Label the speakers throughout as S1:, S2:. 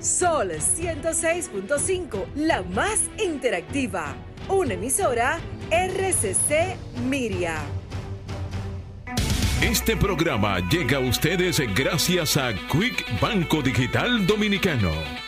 S1: Sol 106.5, la más interactiva. Una emisora RCC Miria.
S2: Este programa llega a ustedes gracias a Quick Banco Digital Dominicano.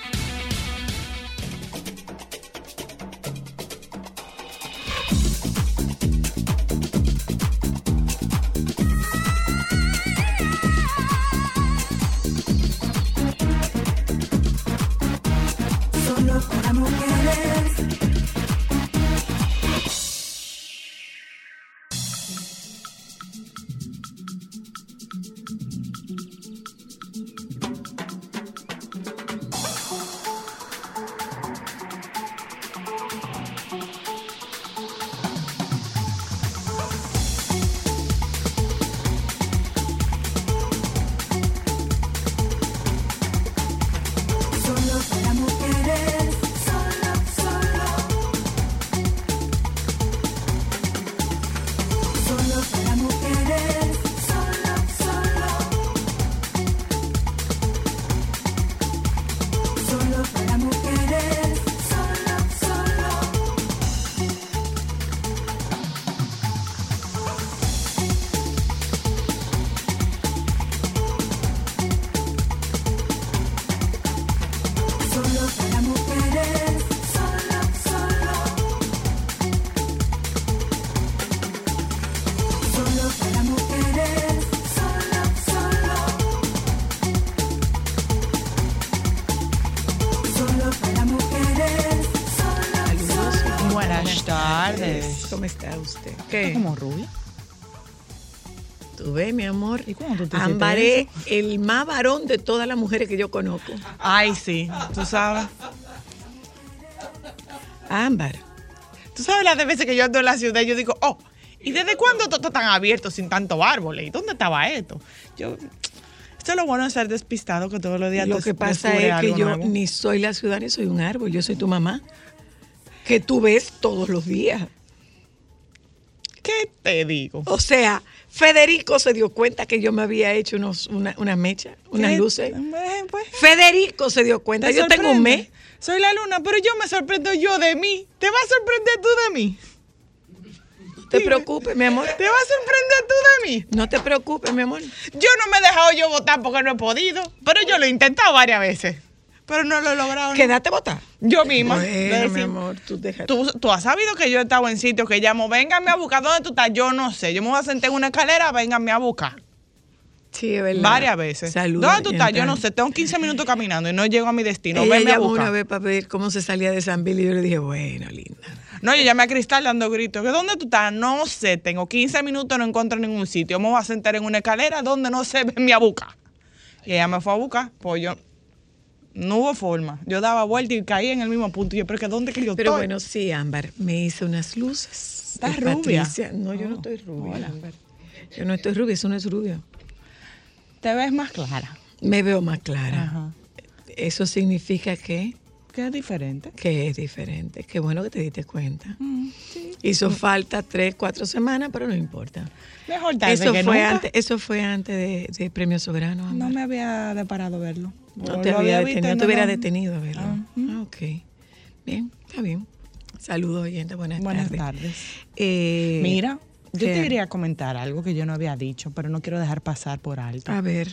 S3: ¿Qué?
S4: como rubia?
S3: ¿Tú ves, mi amor?
S4: ¿Y cuándo tú te
S3: es el más varón de todas las mujeres que yo conozco.
S4: Ay, sí, tú sabes.
S3: Ámbar.
S4: Tú sabes las veces que yo ando en la ciudad y yo digo, oh, ¿y desde cuándo todo está tan abierto sin tanto árboles? ¿Y dónde estaba esto? Yo, esto es lo bueno de ser despistado que todos los días
S3: Lo que pasa es que yo
S4: nuevo.
S3: ni soy la ciudad ni soy un árbol. Yo soy tu mamá. Que tú ves todos los días.
S4: ¿Qué te digo?
S3: O sea, Federico se dio cuenta que yo me había hecho unos, una, unas mechas, unas luces.
S4: Eh, pues,
S3: Federico se dio cuenta.
S4: ¿te
S3: Yo tengo un mes.
S4: Soy la luna, pero yo me sorprendo yo de mí. ¿Te vas a sorprender tú de mí?
S3: No te preocupes, mi amor.
S4: ¿Te vas a sorprender tú de mí?
S3: No te preocupes, mi amor.
S4: Yo no me he dejado yo votar porque no he podido, pero yo lo he intentado varias veces, pero no lo he logrado. ¿no?
S3: Quédate votar.
S4: Yo misma.
S3: Bueno,
S4: Decir,
S3: mi amor, tú déjate.
S4: Tú, tú has sabido que yo he estado en sitios que llamo, vénganme a buscar, ¿dónde tú estás? Yo no sé, yo me voy a sentar en una escalera, vénganme a buscar.
S3: Sí, es verdad.
S4: Varias veces.
S3: Saludos.
S4: ¿Dónde tú estás? Yo no sé, tengo 15 minutos caminando y no llego a mi destino.
S3: Ella
S4: Venme a buscar.
S3: una vez para ver cómo se salía de San Bill y yo le dije, bueno, linda.
S4: No, yo llamé a Cristal dando gritos. ¿Que ¿Dónde tú estás? No sé, tengo 15 minutos, no encuentro ningún sitio. Me voy a sentar en una escalera donde no se ve mi a buscar. Y ella me fue a buscar, pues yo. No hubo forma. Yo daba vuelta y caí en el mismo punto. Y yo, pero que ¿dónde que yo
S3: Pero
S4: estoy?
S3: bueno, sí, Ámbar, me hice unas luces.
S4: ¿Estás rubia?
S3: Patricia, No, yo no estoy rubia, Ámbar. Yo no estoy rubia, eso no es rubio.
S4: Te ves más clara.
S3: Me veo más clara.
S4: Ajá.
S3: Eso significa que,
S4: Que es diferente.
S3: que es diferente. Qué bueno que te diste cuenta.
S4: Mm, sí.
S3: Hizo falta tres, cuatro semanas, pero no importa.
S4: Mejor tarde
S3: Eso
S4: que
S3: fue,
S4: nunca.
S3: antes, eso fue antes de, de Premio Soberano.
S4: No me había deparado verlo.
S3: No te
S4: Lo
S3: había
S4: visto
S3: detenido,
S4: y
S3: no te hubiera detenido a verlo.
S4: Ah,
S3: Ah, ok. Bien, está bien. Saludos, oyentes. Buenas,
S4: Buenas
S3: tardes.
S4: tardes.
S3: Eh,
S4: Mira, yo
S3: ¿qué?
S4: te quería comentar algo que yo no había dicho, pero no quiero dejar pasar por alto.
S3: A ver,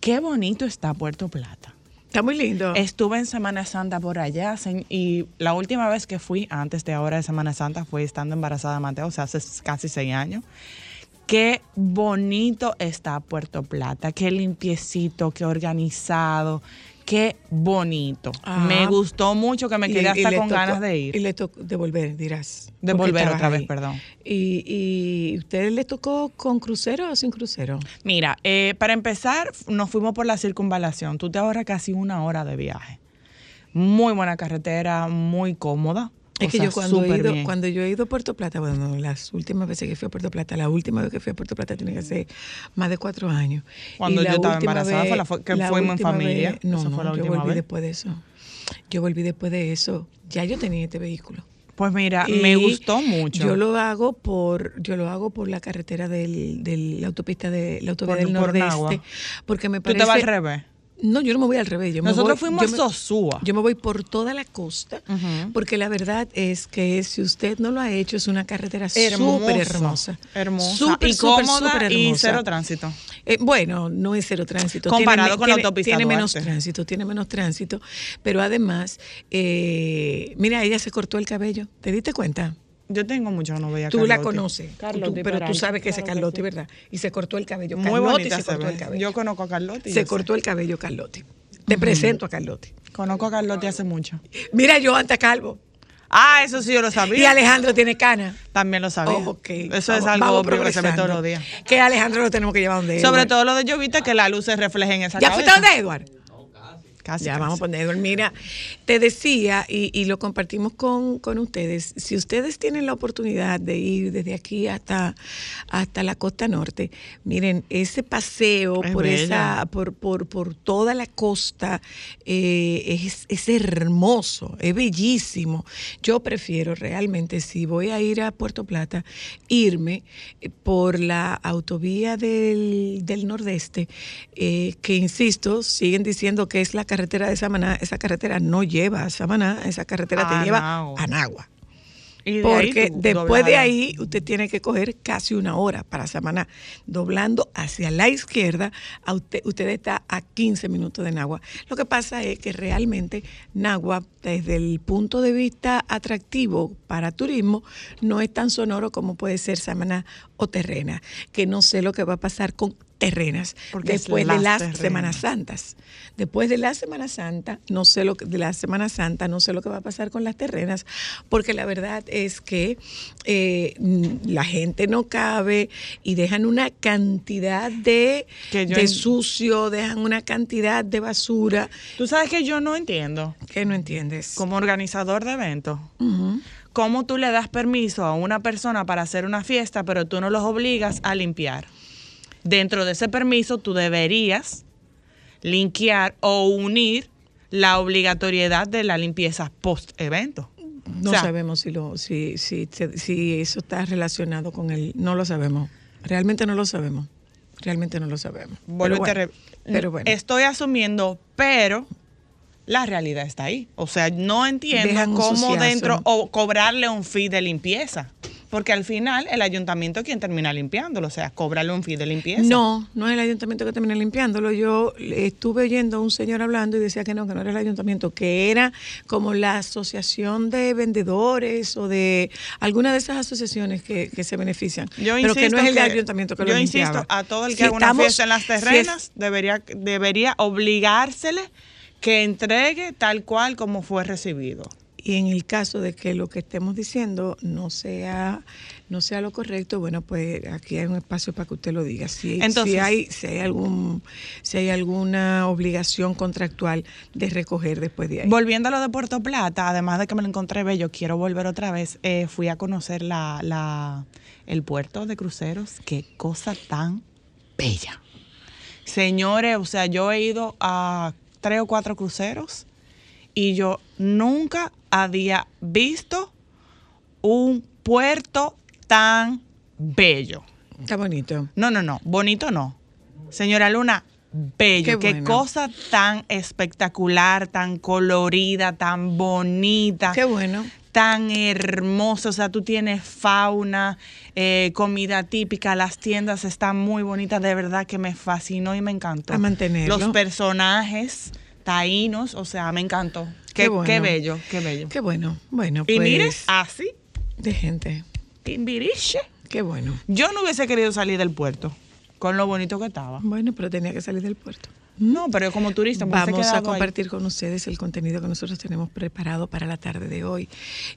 S4: Qué bonito está Puerto Plata.
S3: está muy lindo.
S4: Estuve en Semana Santa por allá y la última vez que fui, antes de ahora de Semana Santa, fue estando embarazada de Mateo, o sea, hace casi seis años. Qué bonito está Puerto Plata, qué limpiecito, qué organizado, qué bonito. Me gustó mucho que me quedé
S3: y
S4: hasta con
S3: tocó-
S4: ganas de ir.
S3: Y le tocó de volver, dirás.
S4: De volver otra vez,
S3: ahí.
S4: perdón.
S3: ¿Y, ¿Y ustedes les tocó con crucero o sin crucero?
S4: Mira, eh, para empezar, nos fuimos por la circunvalación. Tú te ahorras casi una hora de viaje. Muy buena carretera, muy cómoda.
S3: Es que yo cuando he, ido,
S4: bien.
S3: cuando yo he ido a Puerto Plata, bueno, las últimas veces que fui a Puerto Plata, la última vez que fui a Puerto Plata tiene que ser más de cuatro años.
S4: Cuando
S3: Y la
S4: yo estaba embarazada, fue la que fuimos en familia.
S3: vez- no,
S4: Esa
S3: no,
S4: fue la
S3: yo volví
S4: vez.
S3: después de eso. Yo volví después de eso. Ya yo tenía este vehículo.
S4: Pues mira,
S3: Y
S4: me gustó mucho.
S3: Yo lo hago por, yo lo hago por la carretera del, del la autopista de la autovía
S4: Por-
S3: del
S4: por.
S3: Nordeste, porque me
S4: ¿Tú te
S3: parece.
S4: vas al revés?
S3: No, yo no me voy al revés. Yo me
S4: Nosotros
S3: voy-
S4: fuimos
S3: yo
S4: a
S3: me-
S4: Sosúa.
S3: Yo me voy por toda la costa, porque la verdad es que si usted no lo ha hecho, es una carretera súper hermosa.
S4: Hermosa.
S3: Súper, súper,
S4: cómoda
S3: súper
S4: y
S3: hermosa.
S4: cero tránsito.
S3: Eh, bueno, no es cero tránsito.
S4: Comparado
S3: Tiene
S4: con la autopista
S3: Tiene menos
S4: Duarte.
S3: tránsito, tiene menos tránsito. Pero además, eh, mira, ella se cortó el cabello. ¿Te diste cuenta?
S4: Yo tengo mucho que no veía a
S3: Tú la conoces,
S4: Carlotti
S3: tú- pero tú sabes que ese
S4: claro
S3: Carlotti,
S4: sí.
S3: ¿verdad? Y se cortó el cabello.
S4: Muy
S3: Carlotti
S4: bonita
S3: se cortó el cabello.
S4: Yo conozco a Carlotti.
S3: se
S4: sé.
S3: cortó el cabello Carlotti. Te presento a Carlotti.
S4: Conozco a Carlotti hace mucho.
S3: Mira, yo antes calvo.
S4: Ah, eso sí yo lo sabía.
S3: Y Alejandro tiene cana.
S4: También lo sabía.
S3: Oh, ok.
S4: Eso es algo obvio que se ve todos los días.
S3: Que Alejandro lo tenemos que llevar donde
S4: Sobre
S3: Edward.
S4: todo lo de Llovita, que la luz se refleje en esa
S3: ¿Ya
S4: cabeza.
S3: fuiste donde Edward?
S4: Casi,
S3: ya
S4: casi.
S3: vamos a poner. Mira, te decía, y, y lo compartimos con, con ustedes, si ustedes tienen la oportunidad de ir desde aquí hasta, hasta la costa norte, miren, ese paseo
S4: Es
S3: por
S4: bella.
S3: esa, por, por, por toda la costa eh, es, es hermoso, es bellísimo. Yo prefiero realmente, si voy a ir a Puerto Plata, irme eh, por la autovía del, del nordeste, eh, que insisto, siguen diciendo que es la carretera de Samaná. Esa carretera no lleva a Samaná, esa carretera te lleva a Nagua.
S4: De
S3: Porque
S4: tú
S3: después de ahí usted tiene que coger casi una hora para Samaná. Doblando hacia la izquierda, a usted, usted está a 15 minutos de Nagua. Lo que pasa es que realmente Nagua, desde el punto de vista atractivo para turismo, no es tan sonoro como puede ser Samaná o Terrena, que no sé lo que va a pasar con Terrenas
S4: Porque
S3: después de
S4: las Terrenas.
S3: Semanas Santas. Después de la Semana Santa, no sé lo que, de la Semana Santa, no sé lo que va a pasar con las terrenas, porque la verdad es que eh, mm, la gente no cabe y dejan una cantidad de,
S4: Que
S3: de
S4: en-
S3: sucio, dejan una cantidad de basura
S4: Tú sabes que yo no entiendo,
S3: que no entiendes.
S4: como organizador de eventos, cómo tú le das permiso a una persona para hacer una fiesta, pero tú no los obligas a limpiar. Dentro de ese permiso, tú deberías linkear o unir la obligatoriedad de la limpieza post-evento.
S3: No
S4: O sea,
S3: sabemos si, lo, si, si, si eso está relacionado con el... No lo sabemos. Realmente no lo sabemos. Realmente no lo sabemos. Pero, bueno, pero bueno.
S4: Estoy asumiendo, pero la realidad está ahí. O sea, no entiendo
S3: Dejan
S4: cómo dentro o cobrarle un fee de limpieza. Porque al final el ayuntamiento es quien termina limpiándolo, o sea, cobrarle un fee de limpieza.
S3: No, no es el ayuntamiento que termina limpiándolo. Yo estuve oyendo a un señor hablando y decía que no, que no era el ayuntamiento, que era como la asociación de vendedores o de alguna de esas asociaciones que, que se benefician.
S4: Yo
S3: pero que no es el
S4: que-
S3: ayuntamiento que
S4: yo
S3: lo
S4: insisto,
S3: limpiaba.
S4: a todo el que
S3: Si
S4: haga una
S3: estamos-
S4: fiesta en las
S3: si es-
S4: terrenas debería, debería obligársele que entregue tal cual como fue recibido.
S3: Y en el caso de que lo que estemos diciendo no sea no sea lo correcto, bueno, pues aquí hay un espacio para que usted lo diga. Si,
S4: Entonces-
S3: si hay si hay algún si hay alguna obligación contractual de recoger después de ahí.
S4: Volviendo a lo de Puerto Plata, además de que me lo encontré bello, quiero volver otra vez. Eh, fui a conocer la, la- el puerto de cruceros. Qué cosa tan bella. Señores, o sea, yo he ido a tres o cuatro cruceros y yo nunca había visto un puerto tan bello.
S3: Está bonito.
S4: No, no, no, bonito no. Señora Luna, bello.
S3: Qué
S4: Qué,
S3: bueno.
S4: cosa tan espectacular, tan colorida, tan bonita,
S3: Qué bueno.
S4: tan hermosa. O sea, tú tienes fauna, eh, comida típica, las tiendas están muy bonitas. De verdad que me fascinó y me encantó.
S3: A mantenerlo.
S4: Los personajes taínos, o sea, me encantó.
S3: Qué
S4: Qué,
S3: bueno.
S4: qué bello, qué bello.
S3: Qué bueno. Bueno,
S4: y
S3: pues
S4: mire, así,
S3: de gente.
S4: timbiriche.
S3: Qué bueno.
S4: Yo no hubiese querido salir del puerto con lo bonito que estaba.
S3: Bueno, pero tenía que salir del puerto.
S4: No, pero como turista hubiese
S3: Vamos a
S4: ahí.
S3: compartir con ustedes el contenido que nosotros tenemos preparado para la tarde de hoy.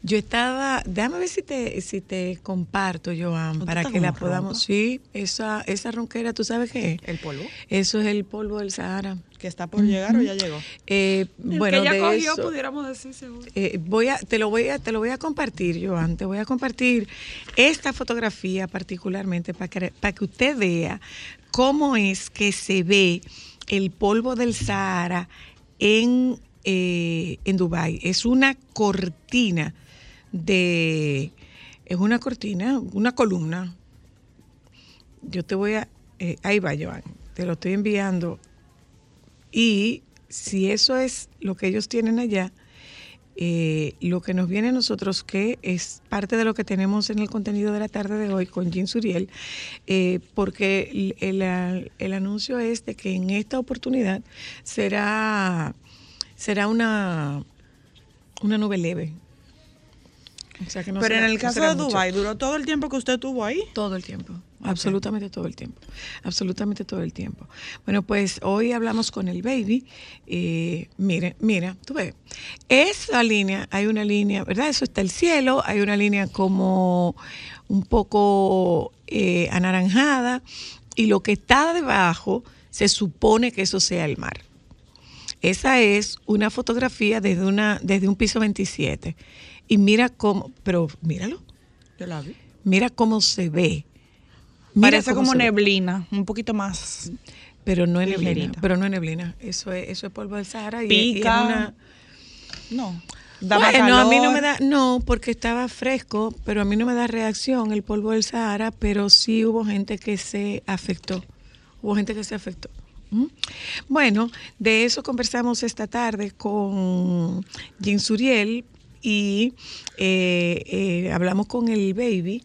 S3: Yo estaba, déjame ver si te, si te comparto, Joan,
S4: ¿Tú
S3: para que la podamos. Sí, esa, esa ronquera, ¿tú sabes qué? es?
S4: ¿El polvo?
S3: Eso es el polvo del Sahara.
S4: ¿Que está por llegar o ya llegó?
S3: Eh, bueno,
S4: que ya
S3: de
S4: cogió,
S3: eso,
S4: pudiéramos decir seguro.
S3: eh, voy a, te lo voy a, te lo voy a compartir, Joan. Te voy a compartir esta fotografía particularmente para que, para que usted vea cómo es que se ve el polvo del Sahara en, eh, en Dubái. Es una cortina de, es una cortina, una columna. Yo te voy a, eh, ahí va, Joan. Te lo estoy enviando Y si eso es lo que ellos tienen allá, eh, lo que nos viene a nosotros, que es parte de lo que tenemos en el contenido de la tarde de hoy con Jean Suriel, eh, porque el, el- el anuncio es de que en esta oportunidad será, será una, una nube leve. O sea que no
S4: Pero
S3: será-
S4: en el caso de. Dubai, ¿duró todo el tiempo que usted estuvo ahí?
S3: Todo el tiempo, absolutamente todo el tiempo, absolutamente todo el tiempo. Bueno, pues hoy hablamos con el baby. Eh, mire, mira, tú ves, esa línea, hay una línea, ¿verdad? Eso está el cielo, hay una línea como un poco eh, anaranjada y lo que está debajo se supone que eso sea el mar. Esa es una fotografía desde, una, desde un piso 27. Y mira cómo, pero míralo,
S4: Yo la vi.
S3: Mira cómo se ve. Mira
S4: Parece como
S3: se ve.
S4: neblina, un poquito más.
S3: Pero no es neblina. Pero no es neblina. Eso es, eso es polvo del Sahara. y- y es
S4: Pica.
S3: una-
S4: No. Daba
S3: bueno, a mí no me da, no, porque estaba fresco, pero a mí no me da reacción el polvo del Sahara, pero sí hubo gente que se afectó. Hubo gente que se afectó. ¿Mm? Bueno, de eso conversamos esta tarde con Jean Suriel y eh, eh, hablamos con el baby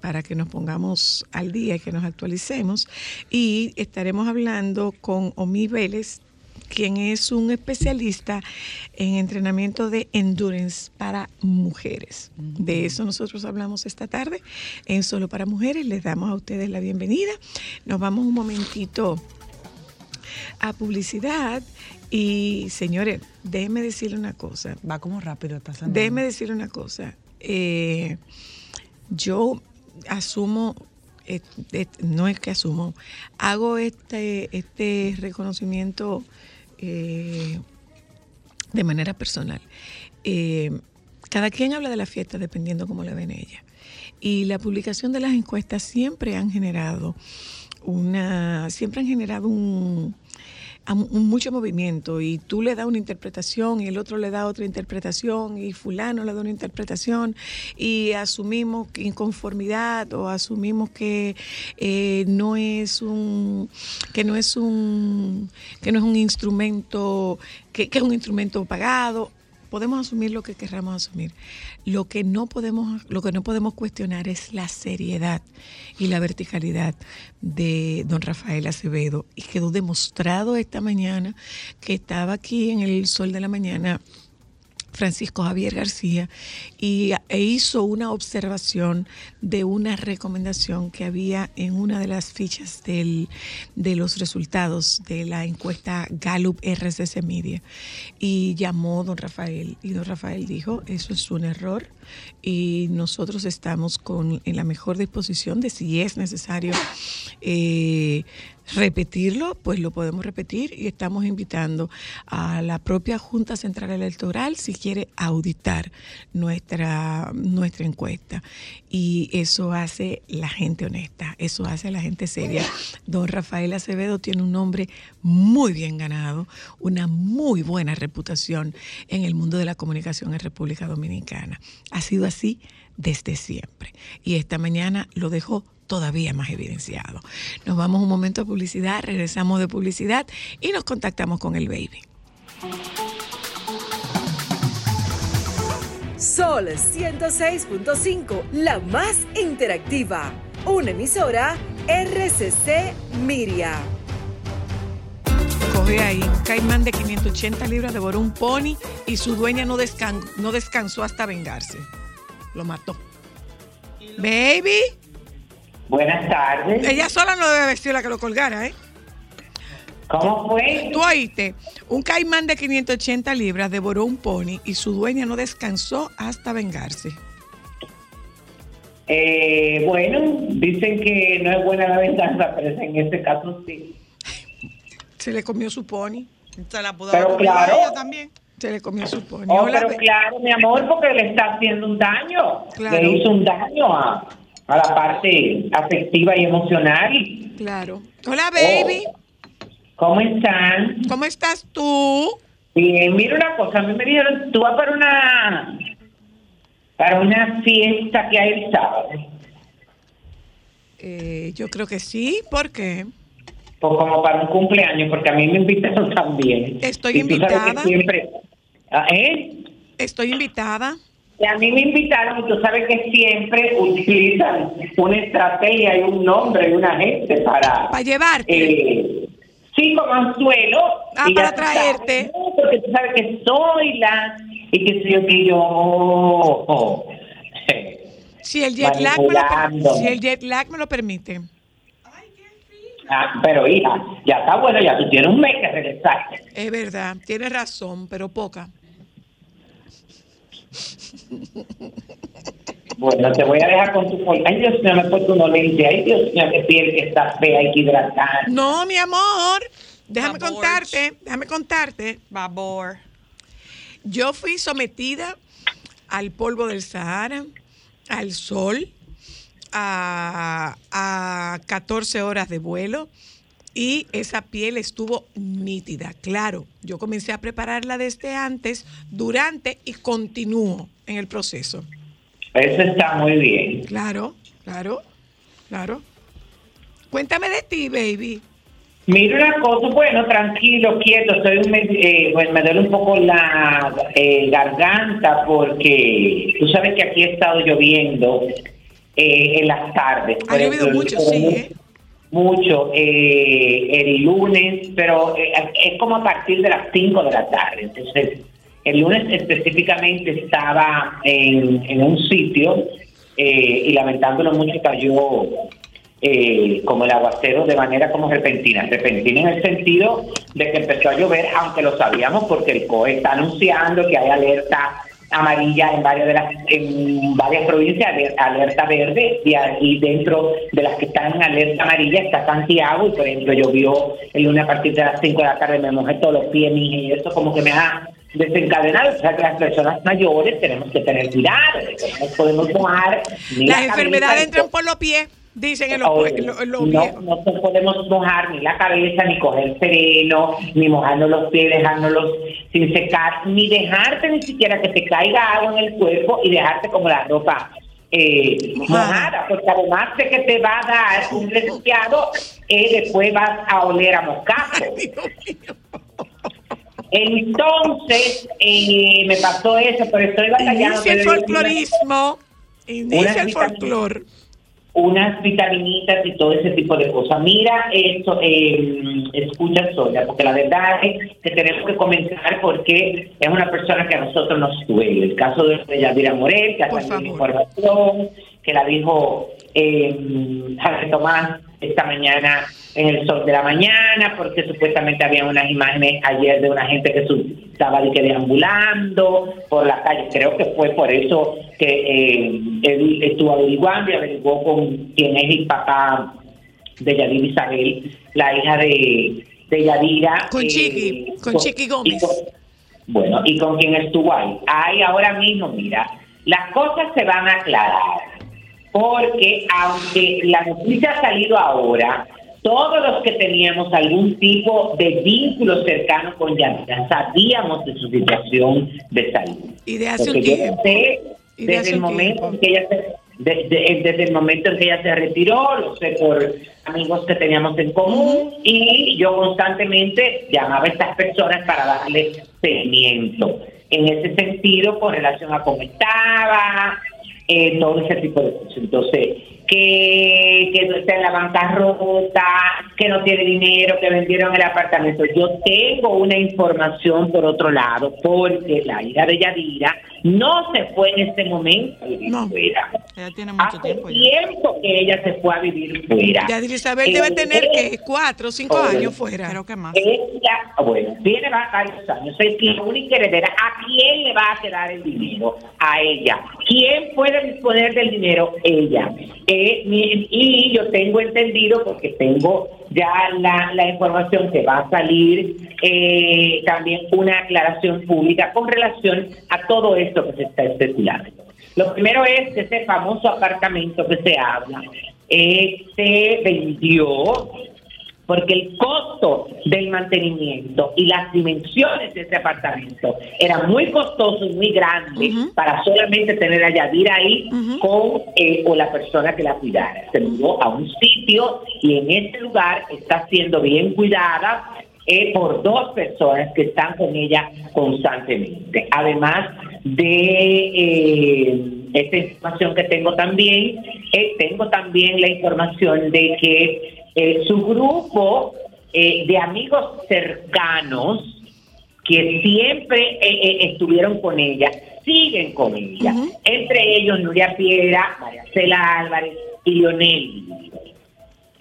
S3: para que nos pongamos al día y que nos actualicemos. Y estaremos hablando con Omi Vélez, quien es un especialista en entrenamiento de endurance para mujeres. De eso nosotros hablamos esta tarde en Solo para Mujeres. Les damos a ustedes la bienvenida. Nos vamos un momentito a publicidad y señores, déjenme decirle una cosa.
S4: Va como rápido esta semana.
S3: Déjeme decir una cosa. Eh, yo asumo, eh, eh, no es que asumo, hago este, este reconocimiento de manera personal. Cada quien habla de la fiesta dependiendo cómo la ven ella. Y la publicación de las encuestas siempre han generado una, siempre han generado un, a mucho movimiento y tú le das una interpretación y el otro le da otra interpretación y fulano le da una interpretación y asumimos inconformidad o asumimos que eh, no es un que no es un que no es un instrumento que, que es un instrumento pagado podemos asumir lo que querramos asumir. Lo que no podemos, lo que no podemos cuestionar es la seriedad y la verticalidad de don Rafael Acevedo. Y quedó demostrado esta mañana que estaba aquí en el sol de la mañana Francisco Javier García y e hizo una observación de una recomendación que había en una de las fichas del, de los resultados de la encuesta Gallup RCC Media. Y llamó don Rafael y don Rafael dijo eso es un error y nosotros estamos con en la mejor disposición de si es necesario eh, repetirlo, pues lo podemos repetir y estamos invitando a la propia Junta Central Electoral si quiere auditar nuestra, nuestra encuesta. Y eso hace la gente honesta, eso hace la gente seria. Don Rafael Acevedo tiene un nombre muy bien ganado, una muy buena reputación en el mundo de la comunicación en República Dominicana. Ha sido así desde siempre. Y esta mañana lo dejó todavía más evidenciado. Nos vamos un momento a publicidad, regresamos de publicidad y nos contactamos con el baby.
S1: Sol 106.5, la más interactiva. Una emisora RCC Miria.
S3: Coge ahí, un caimán de 580 libras devoró un pony y su dueña no, descan- no descansó hasta vengarse. Lo mató. Baby,
S5: Buenas tardes.
S3: ella sola no debe haber sido la que lo colgara, ¿eh?
S5: ¿Cómo fue?
S3: Tú oíste, un caimán de 580 libras devoró un pony y su dueña no descansó hasta vengarse.
S5: Eh, bueno, dicen que no es buena la venganza, pero en este caso sí.
S3: Se le comió su pony.
S4: Se la pudo
S5: Pero
S4: haber comido a
S5: claro.
S4: ella también.
S3: Se le comió su pony.
S5: Oh, pero claro, mi amor, porque le está haciendo un daño.
S3: Claro.
S5: Le hizo un daño a, a la parte afectiva y emocional.
S3: Claro. Hola, baby.
S5: Oh. ¿Cómo están?
S3: ¿Cómo estás tú?
S5: Bien, mira una cosa, a mí me dijeron, tú vas para una para una fiesta que hay el sábado.
S3: Eh, yo creo que sí. ¿Por qué?
S5: pues como para un cumpleaños, porque a mí me invitaron también.
S3: Estoy
S5: Y tú sabes que siempre, ¿eh?
S3: Estoy invitada.
S5: Y a mí me invitaron y tú sabes que siempre utilizan una estrategia y un nombre y una gente para...
S3: Para llevarte.
S5: Eh, sí, como anzuelo.
S3: Ah,
S5: y
S3: para
S5: sabes,
S3: traerte.
S5: no, porque tú sabes que soy la... Y que soy yo que yo... oh, oh.
S3: Si el jet lag me lo, si el jet lag me lo permite.
S5: Ah, pero hija, ya está bueno, ya tú tienes un mes que regresar.
S3: Es verdad, tienes razón, pero poca.
S5: Bueno, te voy a dejar con tu Ay, Dios mío, me he puesto unos lentes. Ay, Dios mío, qué piel que está fea, hay que hidratar.
S3: No, mi amor. Déjame
S4: Babor.
S3: contarte, déjame contarte.
S4: Babor.
S3: Yo fui sometida al polvo del Sahara, al sol, a, a 14 horas de vuelo y esa piel estuvo nítida. Claro, yo comencé a prepararla desde antes, durante y continúo en el proceso.
S5: Eso está muy bien.
S3: Claro, claro, claro. Cuéntame de ti, baby.
S5: Mira una cosa, bueno, tranquilo, quieto, estoy un eh, bueno, me duele un poco la eh, garganta porque tú sabes que aquí ha estado lloviendo eh, en las tardes.
S3: Ha llovido mucho, sí, ¿eh?
S5: Mucho, eh, el lunes, pero eh, es como a partir de las 5 de la tarde. Entonces, el lunes específicamente estaba en, un sitio eh, y lamentándolo mucho cayó eh, como el aguacero de manera como repentina. Repentina en el sentido de que empezó a llover, aunque lo sabíamos porque el COE está anunciando que hay alerta amarilla en varias de las en varias provincias, aler- alerta verde y, y dentro de las que están en alerta amarilla está Santiago y por ejemplo llovió el lunes a partir de las 5 de la tarde, me mojé todos los pies y eso como que me ha desencadenado, o sea que las personas mayores tenemos que tener cuidado, no podemos mojar
S3: Las
S5: la
S3: enfermedades entran por los pies, dicen en los,
S5: Oye,
S3: los
S5: no, no podemos mojar ni la cabeza, ni coger sereno, ni mojarnos los pies, dejándolos sin secar, ni dejarte ni siquiera que te caiga agua en el cuerpo y dejarte como la ropa eh,
S3: Mojada.
S5: porque además de que te va a dar un resfriado, eh, después vas a oler a moscato. Entonces, eh, me pasó eso, pero estoy batallando.
S3: Inicia el folclorismo. Inicia el
S5: vitamina. Unas vitaminitas y todo ese tipo de cosas. Mira esto, eh, escucha Sonia, porque la verdad es que tenemos que comenzar porque es una persona que a nosotros nos duele. El caso de Yadira Morel, que ha salido información, que la dijo eh, Javier Tomás esta mañana en el sol de la mañana, porque supuestamente había unas imágenes ayer de una gente que estaba que deambulando por la calle. Creo que fue por eso que eh, él estuvo averiguando y averiguó con quién es el papá de Yadira Isabel, la hija de, de Yadira.
S3: Con
S5: eh,
S3: Chiqui, con Chiqui Gómez.
S5: y con- bueno, ¿y con quién estuvo ahí? Ahí ahora mismo, mira, las cosas se van a aclarar, porque aunque la noticia ha salido ahora, todos los que teníamos algún tipo de vínculo cercano con Yadira sabíamos de su situación de salud.
S3: Y de hace
S5: Porque
S3: un
S5: yo
S3: tiempo.
S5: sé
S3: Y de hace
S5: desde el momento
S3: tiempo.
S5: en que ella se, de- de- desde el momento en que ella se retiró, lo sé por amigos que teníamos en común y yo constantemente llamaba a estas personas para darles seguimiento. En ese sentido, con relación a cómo estaba, eh, todo ese tipo de cosas. Entonces, que, que no está en la bancarrota, que no tiene dinero, que vendieron el apartamento. Yo tengo una información por otro lado, porque la hija de Yadira no se fue en este momento a vivir
S3: No.
S5: fuera.
S4: Ella tiene mucho
S5: Hace
S4: tiempo ya.
S5: tiempo que ella se fue a vivir fuera.
S3: Yadira Isabel debe tener
S5: eh,
S3: que cuatro o cinco
S5: Oye,
S3: años fuera.
S4: Creo que más.
S5: ella, bueno, tiene va- varios años, es la única heredera. ¿A quién le va a quedar el dinero? A ella. ¿Quién puede disponer del dinero? Ella. Eh, mi- y yo tengo entendido, porque tengo ya la, la información que va a salir, eh, también una aclaración pública con relación a todo esto que se está especulando. Lo primero es que ese famoso apartamento que se habla, eh, se vendió porque el costo del mantenimiento y las dimensiones de ese apartamento era muy costoso y muy grande para solamente tener a Yadira ahí con eh, o la persona que la cuidara. Se mudó a un sitio y en ese lugar está siendo bien cuidada eh, por dos personas que están con ella constantemente. Además de eh, esta información que tengo también, eh, tengo también la información de que eh, su grupo eh, de amigos cercanos que siempre estuvieron con ella, siguen con ella. Entre ellos Nuria Piedra, María Cela Álvarez y Lionel.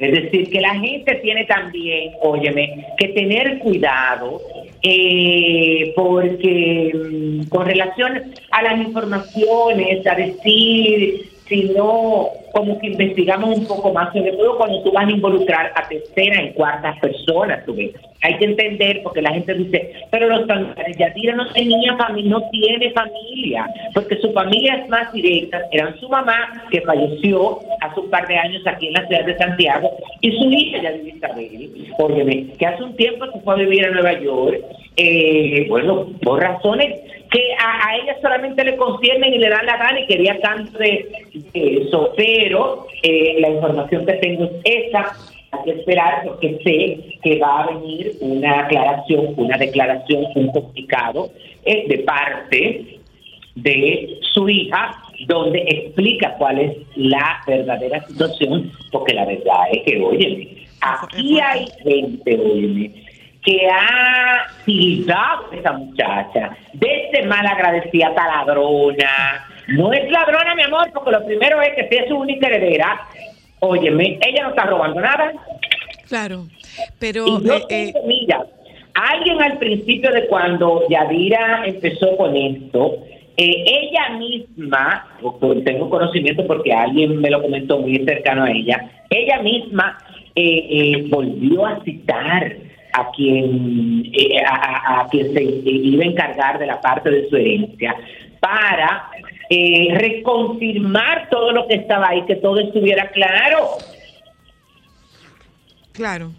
S5: Es decir, que la gente tiene también, óyeme, que tener cuidado eh, porque mm, con relación a las informaciones, a decir, si no, como que investigamos un poco más, sobre todo cuando tú vas a involucrar a tercera y cuartas personas, tú ves. Hay que entender, porque la gente dice, pero los familiares, Yadira no tenía familia, no tiene familia, porque su familia es más directa, eran su mamá, que falleció hace un par de años aquí en la ciudad de Santiago, y su hija, Yadira Isabel, óyeme, que hace un tiempo se fue a vivir a Nueva York, eh, bueno, por razones que a, a ella solamente le conciernen y le dan la gana y quería tanto de, de eso, pero eh, la información que tengo es esa, hay que esperar porque sé que va a venir una aclaración, una declaración, un comunicado eh, de parte de su hija donde explica cuál es la verdadera situación, porque la verdad es que, oye, aquí hay gente, oye, que ha tildado a esa muchacha de ser mal agradecida hasta ladrona. No es ladrona, mi amor, porque lo primero es que si es su única heredera, óyeme, ella no está robando nada.
S3: Claro, pero
S5: Y yo
S3: eh, eh,
S5: mira, alguien al principio de cuando Yadira empezó con esto, eh, ella misma, tengo conocimiento porque alguien me lo comentó muy cercano a ella, ella misma eh, eh, volvió a citar a quien eh, a, quien se iba a encargar de la parte de su herencia para eh, reconfirmar todo lo que estaba ahí, que todo estuviera claro.
S3: Claro.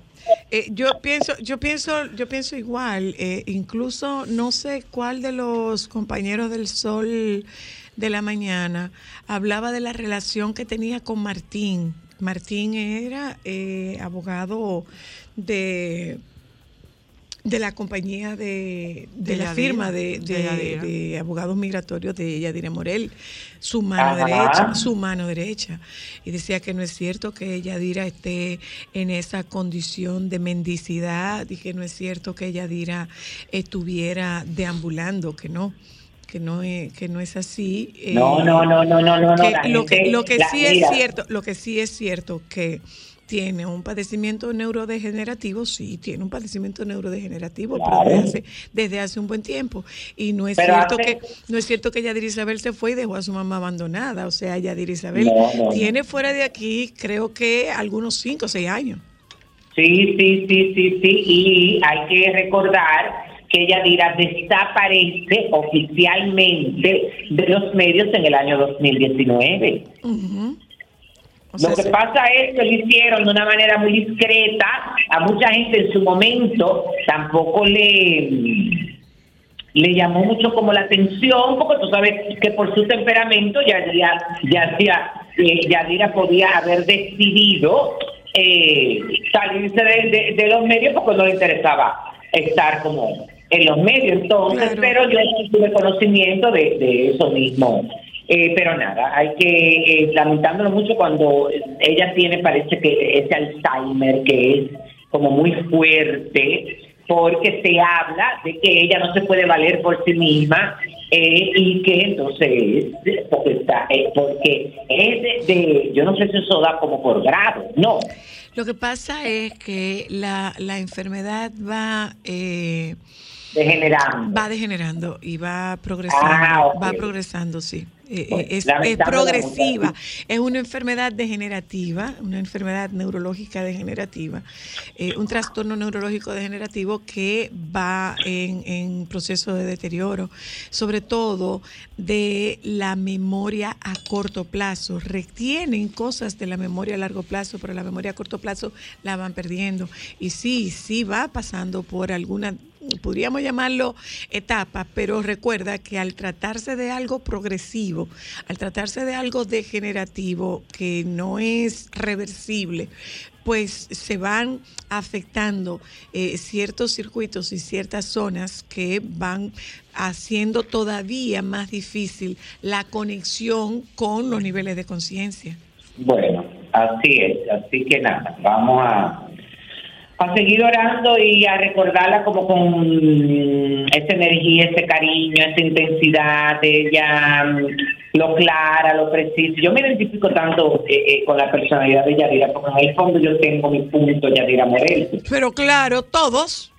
S3: Eh, yo pienso, yo pienso, yo pienso igual. eh, incluso no sé cuál de los compañeros del Sol de la mañana hablaba de la relación que tenía con Martín. Martín era eh, abogado de de la compañía de, de,
S4: De
S3: la
S4: Yadira,
S3: firma de,
S4: de
S3: de-
S4: Yadira.
S3: de abogados migratorios de Yadira Morel, su mano
S5: Ajá.
S3: derecha, su mano derecha. Y decía que no es cierto que Yadira esté en esa condición de mendicidad y que no es cierto que Yadira estuviera deambulando, que no, que no es, que no es así. eh,
S5: No, no, no, no, no, no, no.
S3: que
S5: la
S3: lo que lo que sí es cierto lo que sí es cierto que tiene un padecimiento neurodegenerativo sí tiene un padecimiento neurodegenerativo
S5: Claro.
S3: pero desde hace, desde hace un buen tiempo y no es
S5: Pero
S3: cierto
S5: hace-
S3: que no es cierto que Yadir Isabel se fue y dejó a su mamá abandonada o sea Yadir Isabel
S5: No, no, no.
S3: tiene fuera de aquí creo que algunos cinco o seis años
S5: Sí, sí, sí, sí, sí. Y hay que recordar que Yadira desaparece oficialmente de los medios en el año 2019.
S3: Ujú. O sea,
S5: Lo que pasa es que lo hicieron de una manera muy discreta. A mucha gente en su momento tampoco le le llamó mucho como la atención, porque tú sabes que por su temperamento Yadira, Yadira, eh, Yadira podía haber decidido eh, salirse de, de- de los medios porque no le interesaba estar como en los medios. Entonces,
S3: Claro.
S5: pero yo tuve conocimiento de, de eso mismo. Eh, pero nada, hay que, eh, lamentándolo mucho cuando ella tiene, parece que ese Alzheimer que es como muy fuerte, porque se habla de que ella no se puede valer por sí misma eh, y que entonces, porque, está, eh, porque es de, de- yo no sé si eso da como por grado, no.
S3: lo que pasa es que la, la enfermedad va eh,
S5: degenerando.
S3: va degenerando y va progresando
S5: Ah,
S3: va progresando sí Eh,
S5: Bueno,
S3: es, progresiva, es una enfermedad degenerativa, una enfermedad neurológica degenerativa, eh, un trastorno neurológico degenerativo que va en, en proceso de deterioro, sobre todo de la memoria a corto plazo. Retienen cosas de la memoria a largo plazo, pero la memoria a corto plazo la van perdiendo. Y sí, sí va pasando por alguna podríamos llamarlo etapa, pero recuerda que al tratarse de algo progresivo, al tratarse de algo degenerativo que no es reversible, pues se van afectando eh, ciertos circuitos y ciertas zonas que van haciendo todavía más difícil la conexión con los niveles de conciencia.
S5: Bueno, así es, así que nada, vamos a, a seguir orando y a recordarla como con esa energía, ese cariño, esa intensidad ella, mm, lo clara, lo preciso. Yo me identifico tanto eh, eh, con la personalidad de Yadira, porque en el fondo yo tengo mi punto Yadira Morel.
S3: Pero claro, todos,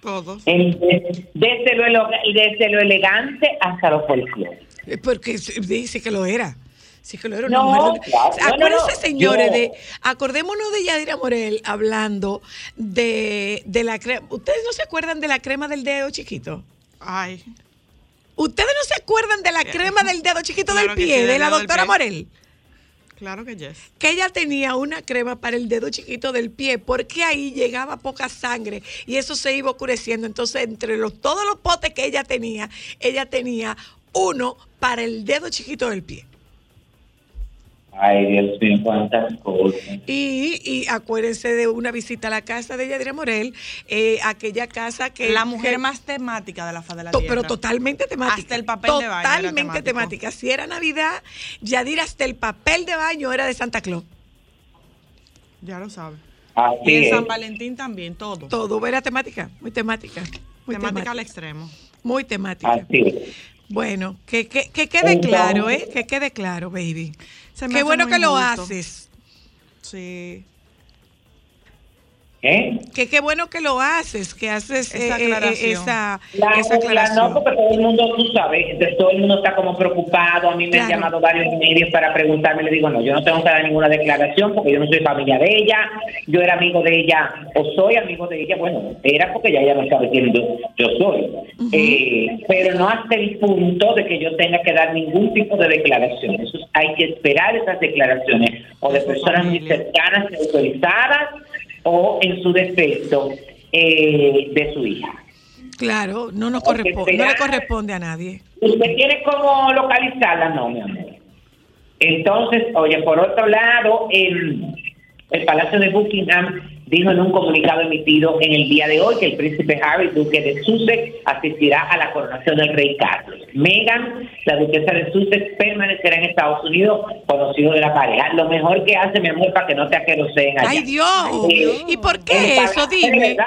S3: todos,
S5: desde, lo, desde lo elegante hasta lo folclórico.
S3: eh, porque dice que lo era. Sí que lo era una
S5: No,
S3: mujer.
S5: claro,
S3: Acuérdense,
S5: no,
S3: señores,
S5: yo-
S3: de acordémonos de Yadira Morel hablando de, de la crema. ¿Ustedes no se acuerdan de la crema del dedo chiquito?
S4: Ay,
S3: ¿Ustedes no se acuerdan de la crema del dedo chiquito
S4: Claro
S3: del pie,
S4: sí,
S3: de la doctora. Morel?
S4: claro que yes.
S3: que ella tenía una crema para el dedo chiquito del pie, porque ahí llegaba poca sangre y eso se iba oscureciendo. Entonces, entre los, todos los potes que ella tenía, ella tenía uno para el dedo chiquito del pie.
S5: Ay, Dios mío, cuántas cosas.
S3: Y, y acuérdense de una visita a la casa de Yadira Morel, eh, aquella casa que...
S4: La mujer
S3: que-
S4: más temática de la faz de la
S3: to-
S4: tierra.
S3: pero totalmente temática.
S4: Hasta el papel de baño
S3: Totalmente temática. Si era Navidad, Yadira hasta el papel de baño era de Santa Claus.
S4: Ya lo sabe.
S5: Así
S4: Y en
S5: es.
S4: San Valentín también, todo.
S3: Todo era temática, muy temática. Muy
S4: temática al
S3: temática.
S4: extremo.
S3: Muy temática.
S5: Así es.
S3: Bueno, que, que, que quede
S5: Entonces-
S3: claro, ¿eh? Que quede claro, baby.
S4: Se me
S3: Qué
S4: hace
S3: bueno
S4: muy
S3: que lo
S4: injusto.
S3: haces.
S4: Sí.
S5: ¿Eh?
S3: Que qué bueno que lo haces, que haces
S4: Esa
S3: eh, eh, eh,
S4: aclaración.
S3: esa,
S5: La,
S3: esa
S5: la- no, porque todo el mundo, tú sabes, entonces todo el mundo está como preocupado. A mí me han llamado varios medios para preguntarme. Le digo, no, yo no tengo que dar ninguna declaración porque yo no soy familia de ella. Yo era amigo de ella o soy amigo de ella. Bueno, era porque ya ella no sabe quién yo, yo soy. Eh, pero no hasta el punto de que yo tenga que dar ningún tipo de declaración. Eso es- hay que esperar esas declaraciones o de personas muy cercanas y autorizadas o en su defecto eh, de su hija.
S3: Claro, no nos corresponde, no le corresponde a nadie.
S5: ¿Usted tiene cómo localizarla? No, mi amor. Entonces, oye, por otro lado, el, el Palacio de Buckingham dijo en un comunicado emitido en el día de hoy que el príncipe Harry, duque de Sussex, asistirá a la coronación del rey Carlos. Meghan, la duquesa de Sussex, permanecerá en Estados Unidos, conocido de la pareja. Lo mejor que hace, mi amor, para que no te aqueroseen allá.
S3: ¡Ay, Dios!
S5: Eh,
S3: ¿Y por qué eso? Dime.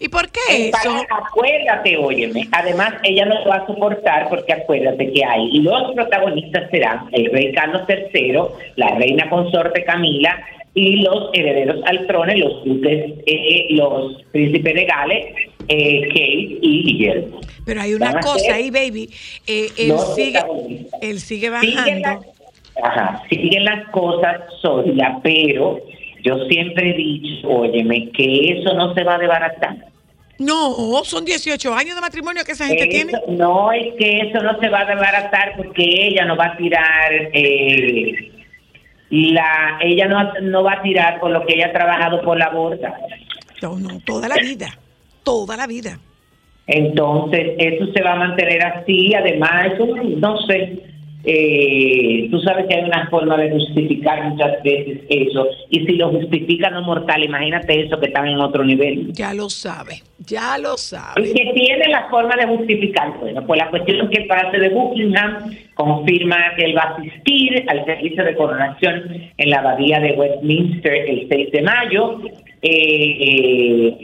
S3: ¿Y por qué eso?
S5: Acuérdate, óyeme. Además, ella no lo va a soportar porque acuérdate que hay. Y los protagonistas serán el rey Carlos III, la reina consorte Camila y los herederos al trono, los duques, eh, los príncipes legales, eh, Kate y Guillermo.
S3: Pero hay una cosa ahí, baby. Eh, él, sigue, él sigue
S5: Siguen
S3: bajando.
S5: las, ajá, siguen las cosas sólidas, pero yo siempre he dicho, óyeme, que eso no se va a desbaratar.
S3: No, son 18 años de matrimonio que esa gente tiene.
S5: No es que eso no se va a desbaratar porque ella no va a tirar eh, la ella no, no va a tirar por lo que ella ha trabajado por la borda
S3: No, no, toda la vida. Toda la vida.
S5: entonces eso se va a mantener así además eso no sé eh, tú sabes que hay una forma de justificar muchas veces eso y si lo justifican los mortales imagínate eso que están en otro nivel
S3: Ya lo sabe. Ya lo sabe.
S5: Y que tiene la forma de justificar. Bueno, pues la cuestión es que el Palacio de Buckingham confirma que él va a asistir al servicio de coronación en la abadía de Westminster el 6 de mayo. Eh, eh,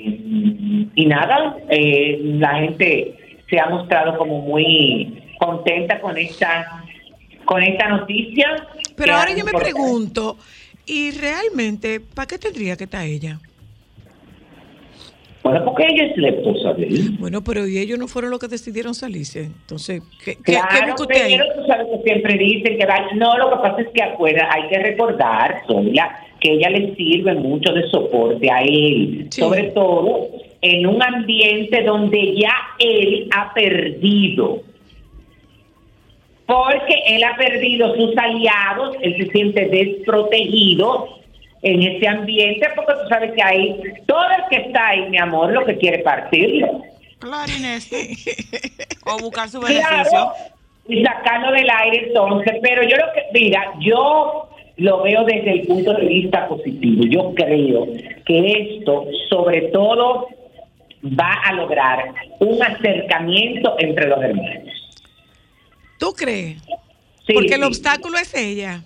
S5: y nada, eh, la gente se ha mostrado como muy contenta con esta con esta noticia.
S3: Pero ahora yo me pregunto, ¿y realmente para qué tendría que estar ella?
S5: Bueno, porque ella es la esposa de él.
S3: Bueno, pero y ellos no fueron los que decidieron salirse. Entonces, ¿qué,
S5: Claro,
S3: qué busca usted ahí?
S5: pero tú sabes que siempre dicen que no, lo que pasa es que acuerda, hay que recordar, Sonia, que ella le sirve mucho de soporte a él,
S3: Sí.
S5: sobre todo en un ambiente donde ya él ha perdido. Porque él ha perdido sus aliados, él se siente desprotegido en ese ambiente, porque tú sabes que ahí, todo el que está ahí, mi amor, lo que quiere partirlo.
S4: Claro, Inés. o buscar su beneficio.
S5: Claro, y sacarlo del aire entonces, pero yo lo que, mira, yo lo veo desde el punto de vista positivo. Yo creo que esto, sobre todo, va a lograr un acercamiento entre los hermanos.
S3: ¿Tú crees?
S5: Sí,
S3: Porque el
S5: sí.
S3: obstáculo es ella.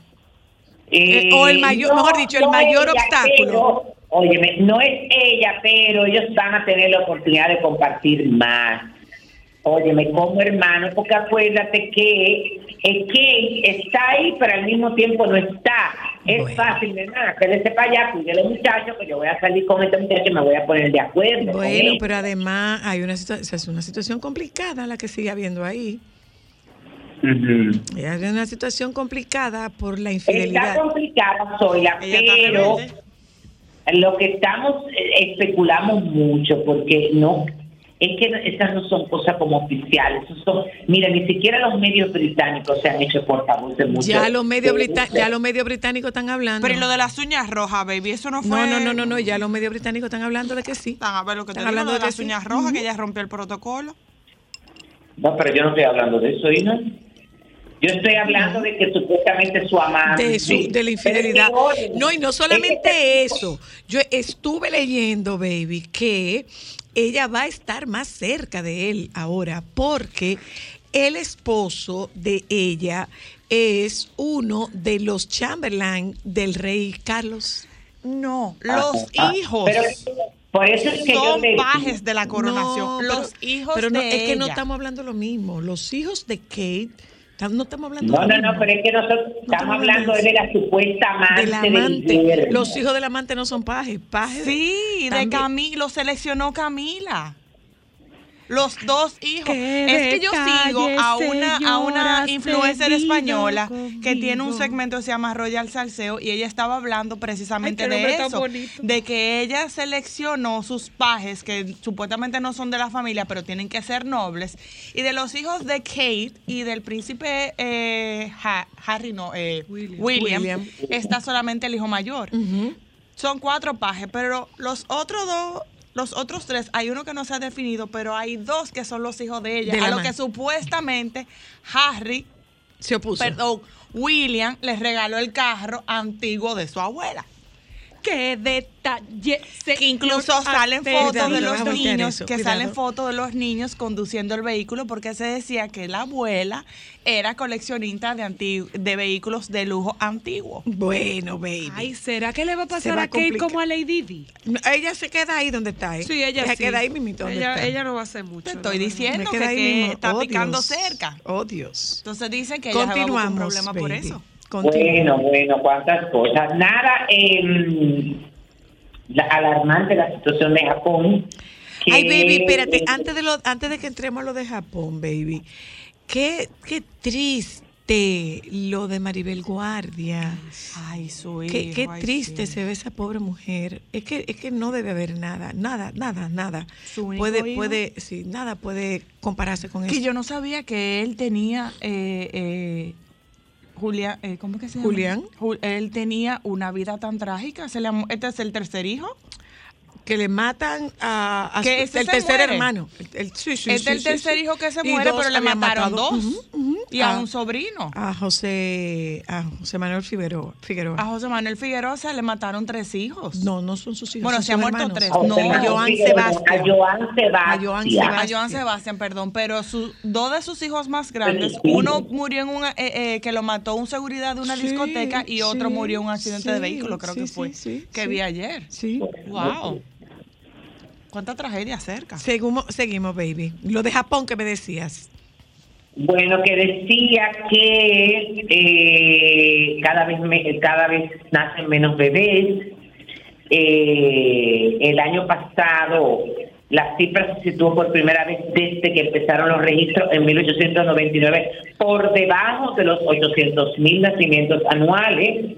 S5: Eh,
S3: Eh, o el mayor- mejor dicho, el mayor obstáculo.
S5: pero, óyeme, no es ella, pero ellos van a tener la oportunidad de compartir más. Óyeme, como hermano, porque acuérdate que es que está ahí, pero al mismo tiempo no está. Es
S3: Bueno.
S5: fácil, nada, quédese para allá, cuide los muchachos, que yo voy a salir con este muchacho y me voy a poner de acuerdo.
S3: Bueno, pero además hay una, situa- es una situación complicada la que sigue habiendo ahí.
S5: Ujú.
S3: Hay una situación complicada por la
S5: Está
S3: infidelidad.
S5: complicada, Zoila,
S4: está
S5: pero lo que estamos, eh, especulamos mucho, porque no, es que esas no son cosas como oficiales. son, mira, ni siquiera los medios británicos se han hecho portavoz de mucho.
S3: Ya los medios ya los medios británicos están hablando.
S4: Pero y lo de las uñas rojas, baby, eso no fue.
S3: no, no, no, no, no, ya los medios británicos están hablando de que sí.
S4: Están a ver lo que te
S3: Están
S4: digo,
S3: hablando
S4: de las
S3: sí.
S4: uñas rojas, que ella rompió el protocolo.
S5: No, pero yo no estoy hablando de eso, Ina. Yo estoy hablando de que supuestamente su amante...
S3: de, su, de la infidelidad. No, y no solamente eso. Yo estuve leyendo, baby, que ella va a estar más cerca de él ahora porque el esposo de ella es uno de los Chamberlain del rey Carlos.
S4: No,
S5: Ah,
S4: los
S5: ah,
S4: hijos
S5: pero por eso es que yo
S4: son
S5: te-
S4: pajes de la coronación.
S3: No,
S4: los
S3: pero-
S4: hijos
S3: pero no,
S4: de
S3: es que no estamos hablando lo mismo. Los hijos de Kate, no estamos hablando
S5: No,
S3: lo
S5: no, no, pero es que nosotros estamos hablando de la supuesta amante
S3: del
S5: del
S3: amante. Los hijos del amante no son pajes. pajes
S4: Sí, de
S3: también.
S4: Camilo seleccionó Camila. Los dos hijos. Es que yo sigo a una, a una influencer española que tiene un segmento que se llama Royal Salseo y ella estaba hablando precisamente
S6: Ay,
S4: de eso. De que ella seleccionó sus pajes que supuestamente no son de la familia, pero tienen que ser nobles. Y de los hijos de Kate y del príncipe eh, Ha- Harry, no, eh,
S6: William.
S4: William,
S3: William.
S4: está solamente el hijo mayor. Son cuatro pajes, pero los otros dos, los otros tres, hay uno que no se ha definido, pero hay dos que son los hijos de ella.
S3: De
S4: a lo que supuestamente Harry,
S3: Se opuso.
S4: perdón, William les regaló el carro antiguo de su abuela.
S6: Qué detalle.
S4: Que incluso salen fotos de los niños,
S3: eso,
S4: que
S3: cuidado.
S4: salen fotos de los niños conduciendo el vehículo porque se decía que la abuela era coleccionista de, de vehículos de lujo antiguo.
S3: Bueno, baby.
S6: Ay, ¿será que le va a pasar
S3: va
S6: a
S3: a
S6: Kate
S3: complicar.
S6: como a Lady Di?
S3: No, Ella se queda ahí donde está. ¿eh?
S6: Sí, ella
S3: se
S6: sí.
S3: queda ahí mismito donde
S6: ella,
S3: está.
S6: ella no va a hacer mucho.
S4: Te estoy diciendo que, que está
S3: Oh,
S4: picando
S3: Dios.
S4: cerca.
S3: Oh, Dios.
S4: Entonces dicen que ella se va a un
S3: Continuamos,
S4: problema por eso.
S5: Bueno, bueno, cuántas cosas. Nada, eh, la, alarmante la situación de Japón. que-
S3: Ay, baby, espérate, antes de, lo, antes de que entremos a lo de Japón, baby. Qué, qué triste lo de Maribel Guardia.
S4: Ay, su hijo.
S3: Qué, qué
S4: ay,
S3: triste
S4: sí.
S3: se ve esa pobre mujer. Es que, es que no debe haber nada, nada, nada, nada.
S4: ¿Su único
S3: Puede,
S4: hijo?
S3: puede, sí, nada puede compararse con
S4: Que
S3: eso.
S4: yo no sabía que él tenía. Eh, eh, Julián, eh, ¿cómo que se llama?
S3: Julián.
S4: Ju- él tenía una vida tan trágica. Se le este es el tercer hijo.
S3: Que le matan a, a
S4: Que
S3: su-
S4: ese
S3: el tercer
S4: muere.
S3: hermano. El, el- sí, sí,
S4: este
S3: sí,
S4: es el
S3: sí,
S4: tercer
S3: sí.
S4: hijo que se muere, pero le mataron
S3: matado.
S4: dos. Y a
S3: Ah,
S4: un sobrino.
S3: a José a José Manuel Figueroa. Figueroa.
S4: A José Manuel Figueroa se le mataron tres hijos.
S3: No, no son sus hijos.
S4: Bueno,
S3: son
S4: se han muerto
S3: hermanos.
S4: tres. No.
S5: A Joan Sebastián.
S3: A Joan Sebastián.
S4: A Joan Sebastián, perdón, pero su, dos de sus hijos más grandes, uno murió en una, eh, eh, que lo mató un seguridad de una
S3: Sí,
S4: discoteca y otro
S3: sí,
S4: murió en un accidente de vehículo, creo
S3: sí,
S4: que
S3: sí,
S4: fue,
S3: sí,
S4: que
S3: sí.
S4: vi ayer.
S3: Sí.
S4: Wow. Cuánta tragedia cerca.
S3: Seguimos, seguimos, baby. Lo de Japón que me decías.
S5: Bueno, que decía que eh, cada vez me- cada vez nacen menos bebés. Eh, el año pasado La cifra se situó por primera vez desde que empezaron los registros en 1899 por debajo de los 800 mil nacimientos anuales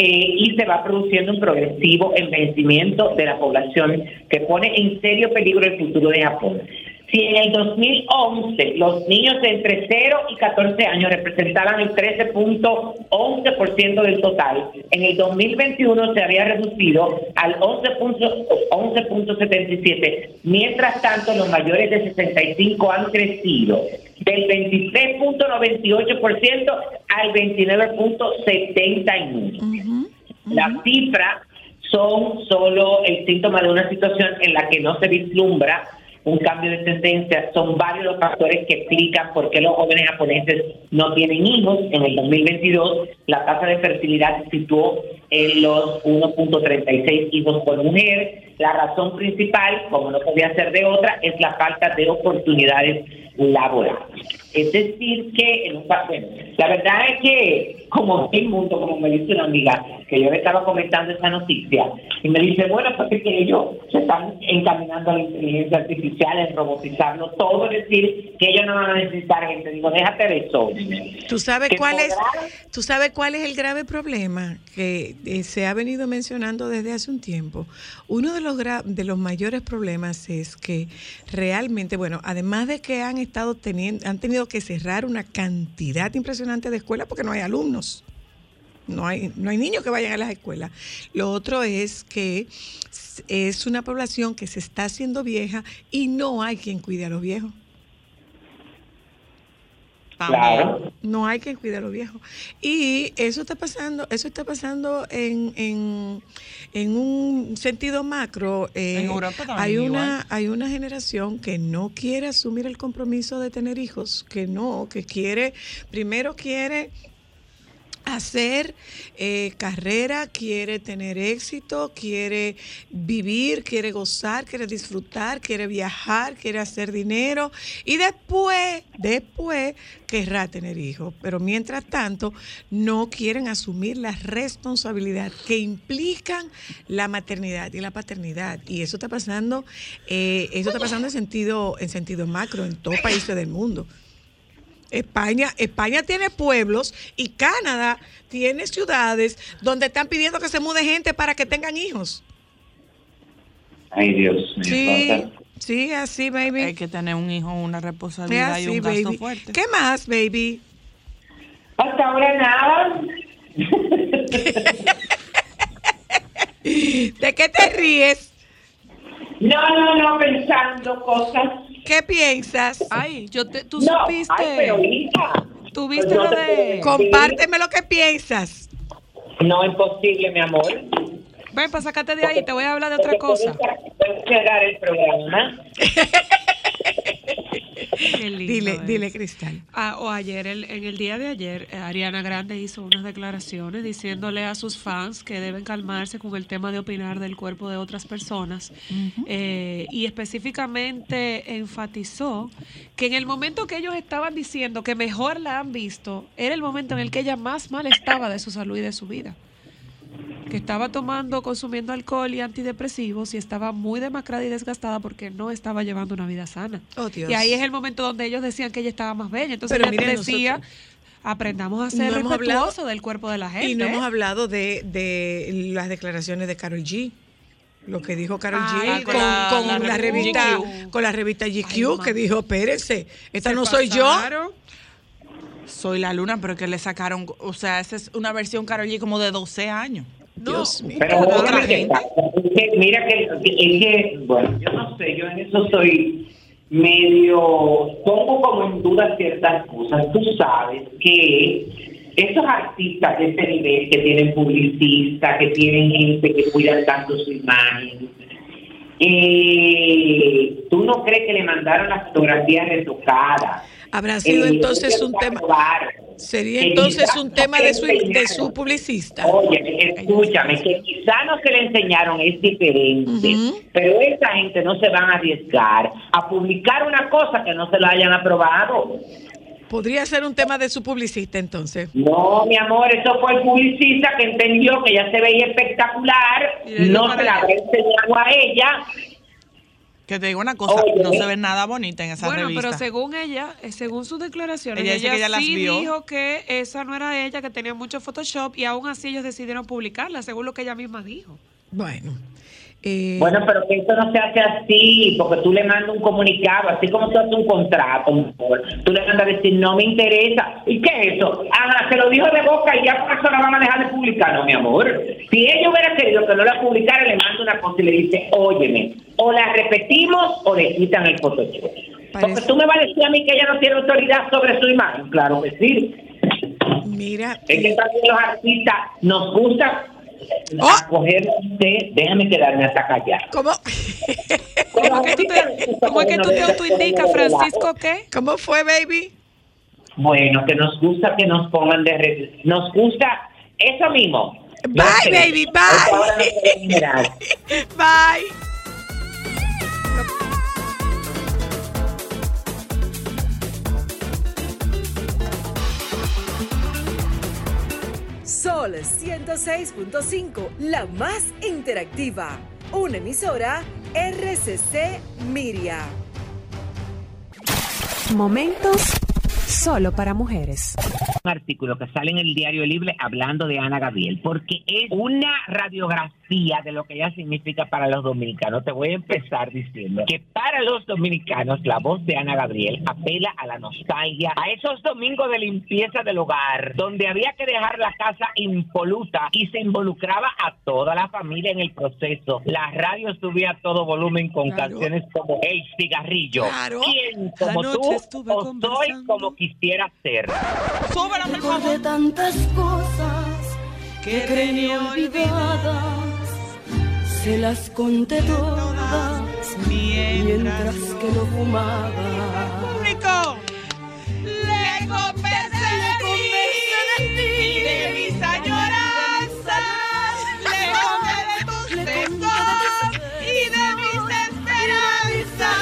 S5: eh, y se va produciendo un progresivo envejecimiento de la población que pone en serio peligro el futuro de Japón. Si en el 2011 los niños de entre 0 y 14 años representaban el 13.11% del total, en el 2021 se había reducido al 11.77, mientras tanto los mayores de 65 han crecido del 23.98% al 29.71%. Las cifras son solo el síntoma de una situación en la que no se vislumbra un cambio de tendencia. Son varios los factores que explican por qué los jóvenes japoneses no tienen hijos. En el 2022 la tasa de fertilidad se situó en los 1.36 hijos por mujer. La razón principal, como no podía ser de otra, es la falta de oportunidades laborales. Es decir, que en un bueno, la verdad es que, como el mundo, como me dice una amiga, que yo le estaba comentando esa noticia, y me dice, bueno, pues es que ellos se están encaminando a la inteligencia artificial, en robotizarlo todo, es decir, que ellos no van a necesitar gente. Digo, déjate de eso.
S3: ¿Tú sabes cuál es? ¿Tú sabes cuál es el grave problema que eh, se ha venido mencionando desde hace un tiempo? Uno de los gra- de los mayores problemas es que realmente, bueno, además de que han estado teniendo, han tenido que cerrar una cantidad impresionante de escuelas porque no hay alumnos. No hay, no hay niños que vayan a las escuelas. Lo otro es que es una población que se está haciendo vieja y no hay quien cuide a los viejos.
S5: Claro.
S3: No hay quien cuide a los viejos. Y eso está pasando, eso está pasando en, en, en un sentido macro. eh,
S4: En Europa también
S3: hay
S4: igual.
S3: una, hay una generación que no quiere asumir el compromiso de tener hijos, que no, que quiere, primero quiere hacer eh, carrera, quiere tener éxito, quiere vivir, quiere gozar, quiere disfrutar, quiere viajar, quiere hacer dinero y después, después querrá tener hijos. Pero mientras tanto, no quieren asumir la responsabilidad que implican la maternidad y la paternidad. Y eso está pasando, eh, eso está pasando en sentido, en sentido macro en todos países del mundo. España, España tiene pueblos y Canadá tiene ciudades donde están pidiendo que se mude gente para que tengan hijos.
S5: Ay, Dios mío.
S3: Sí, sí, así, baby.
S4: Hay que tener un hijo, una
S3: Es
S4: responsabilidad y
S3: así,
S4: un gasto
S3: baby.
S4: fuerte.
S3: ¿Qué más, baby?
S5: Hasta ahora nada.
S3: ¿De qué te ríes?
S5: No, no, no, pensando cosas.
S3: ¿Qué piensas?
S6: Ay, yo te, tú
S5: no,
S6: supiste.
S5: ay, pero hija.
S6: ¿Tú viste
S5: Pues no
S6: lo de-.
S3: Compárteme lo que piensas.
S5: No es posible, mi amor.
S6: Ven, para sacarte de ahí, te voy a hablar de otra cosa.
S5: puedes- puedes cerrar el programa.
S6: Qué lindo
S3: Dile,
S6: es.
S3: dile, Cristal.
S6: Ah, o ayer, el- en el día de ayer, eh, Ariana Grande hizo unas declaraciones diciéndole a sus fans que deben calmarse con el tema de opinar del cuerpo de otras personas. Eh, y específicamente enfatizó que en el momento que ellos estaban diciendo que mejor la han visto, era el momento en el que ella más mal estaba de su salud y de su vida. Que estaba tomando, consumiendo alcohol y antidepresivos y estaba muy demacrada y desgastada porque no estaba llevando una vida sana.
S3: Oh, Dios.
S6: Y ahí es el momento donde ellos decían que ella estaba más bella. Entonces
S3: Pero
S6: ella decía, aprendamos a ser
S3: No hablado-
S6: respetuosos del cuerpo de la gente.
S3: Y no hemos hablado de, de las declaraciones de Carol G. Lo que dijo Carol
S6: Ay,
S3: G
S6: con la-
S3: con
S6: la
S3: la,
S6: revista GQ.
S3: con la revista GQ,
S6: Ay,
S3: que dijo, espérense, esta no soy yo.
S4: Soy la luna, pero que le sacaron, o sea, esa es una versión Karol G como de 12 años.
S6: No,
S3: Dios mío.
S5: Pero
S4: Otra gente.
S5: pasa, es que mira que, es que, bueno, yo no sé, yo en eso soy medio, pongo como en duda ciertas cosas. Tú sabes que esos artistas de ese nivel que tienen publicistas, que tienen gente que cuida tanto su imagen, eh, ¿tú no crees que le mandaron las fotografías retocadas?
S3: Habrá sido
S5: Eh,
S3: entonces un tema,
S5: aprobaron.
S3: sería entonces un tema de su, de su publicista.
S5: Oye, escúchame, que quizá no se le enseñaron es diferente, pero esa gente no se van a arriesgar a publicar una cosa que no se la hayan aprobado.
S3: Podría ser un tema de su publicista entonces.
S5: No, mi amor, eso fue el publicista que entendió que ya se veía espectacular, no se la habrá enseñado a ella
S4: Que te digo una cosa,
S5: Oye.
S4: no se ve nada bonita en esa
S6: Bueno,
S4: revista.
S6: pero según ella, eh, según sus declaraciones,
S4: Ella dice que ella las
S6: sí
S4: vio.
S6: dijo que esa no era ella, que tenía mucho Photoshop y aún así ellos decidieron publicarla, según lo que ella misma dijo.
S3: Bueno. Eh,
S5: Bueno, pero que esto no se hace así, porque tú le mandas un comunicado, así como tú haces un contrato, tú le mandas a decir, no me interesa. ¿Y qué es eso? Ah, se lo dijo de boca y ya por eso la van a dejar de publicar, no, mi amor. Si ella hubiera querido que no la publicara, le manda una cosa y le dice, óyeme, o la repetimos o le quitan el Photoshop. Porque tú me vas a decir a mí que ella no tiene autoridad sobre su imagen. Claro que sí.
S3: mira,
S5: Es que también los artistas nos gusta
S3: Oh.
S5: déjame quedarme hasta callar.
S3: ¿cómo,
S6: ¿Cómo es que tú te, cómo es que tú te autoindicas, Francisco, qué?
S3: ¿cómo fue, baby?
S5: Bueno, que nos gusta que nos pongan de re- nos gusta eso mismo.
S3: Bye,
S5: sé,
S3: baby, bye. Bye.
S1: Sol 106.5, la más interactiva. Una emisora RCC Miria.
S7: Momentos solo para mujeres.
S5: un artículo que sale en el diario Libre hablando de Ana Gabriel, porque es una radiografía de lo que ella significa para los dominicanos. Te voy a empezar diciendo que para los dominicanos la voz de Ana Gabriel apela a la nostalgia, a esos domingos de limpieza del hogar, donde había que dejar la casa impoluta y se involucraba a toda la familia en el proceso. La radio subía a todo volumen con
S3: Claro.
S5: canciones como El cigarrillo.
S3: Claro.
S5: ¿Quién como tú o soy como quisiera ser?
S4: Súbela, por favor.
S8: tantas cosas que tenía olvidadas. Se las conté todas mientras que lo fumaba.
S4: Público. Le conversé de ti y de mis añoranzas. Le conté de tus
S8: Le conté de tus
S4: besos y de mis esperanzas.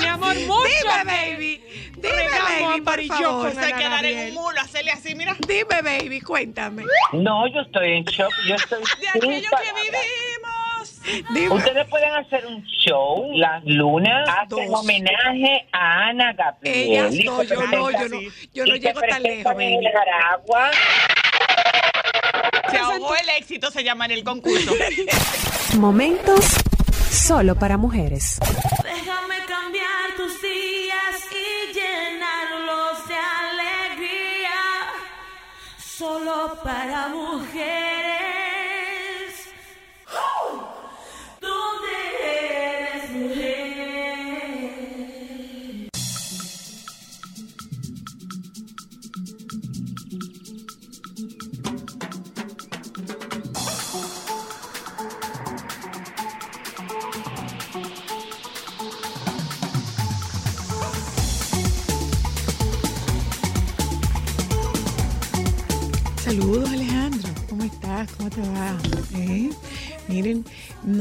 S6: Mi amor, mucho.
S3: Dime, baby. Dime,
S6: Regamos
S3: baby, por favor.
S4: Se quedar en un mulo, hacerle así, mira.
S3: Dime, baby, cuéntame.
S5: No, yo estoy en shock. Yo estoy
S4: De aquello que vivimos.
S3: Dime.
S5: Ustedes pueden hacer un show, las lunas, hacen
S3: Dos.
S5: homenaje a Ana Gabriel.
S3: Ellas no, yo no, yo no, yo no llego tan lejos,
S5: en
S3: baby.
S5: el Jaragua.
S4: Se ahogó el éxito, se llama en el concurso.
S7: Momentos solo para mujeres.
S8: Déjame cambiar tus días Solo para mujeres.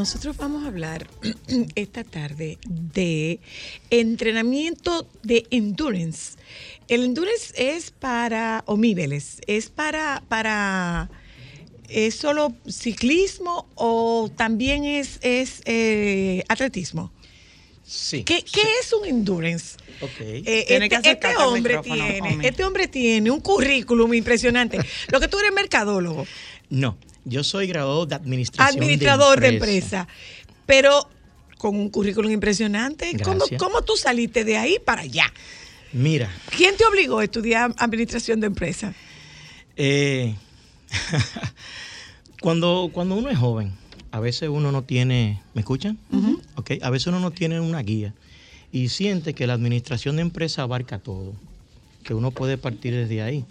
S3: Nosotros vamos a hablar esta tarde de entrenamiento de endurance. El endurance es para, o niveles, es para, para, ¿es solo ciclismo o también es, es eh, atletismo?
S9: Sí.
S3: ¿Qué, qué es un endurance?
S9: Ok.
S3: Eh, este, este hombre tiene, este hombre tiene un currículum impresionante. Lo que tú eres mercadólogo,
S9: No, yo soy graduado de administración.
S3: administrador de
S9: empresa.
S3: empresa, pero con un currículum impresionante. ¿Cómo. ¿Cómo tú saliste de ahí para allá?
S9: Mira,
S3: ¿Quién te obligó a estudiar administración de empresa?
S9: eh, cuando, cuando uno es joven, a veces uno no tiene, ¿me escuchan? Ok, a veces uno no tiene una guía y siente que la administración de empresa abarca todo, que uno puede partir desde ahí.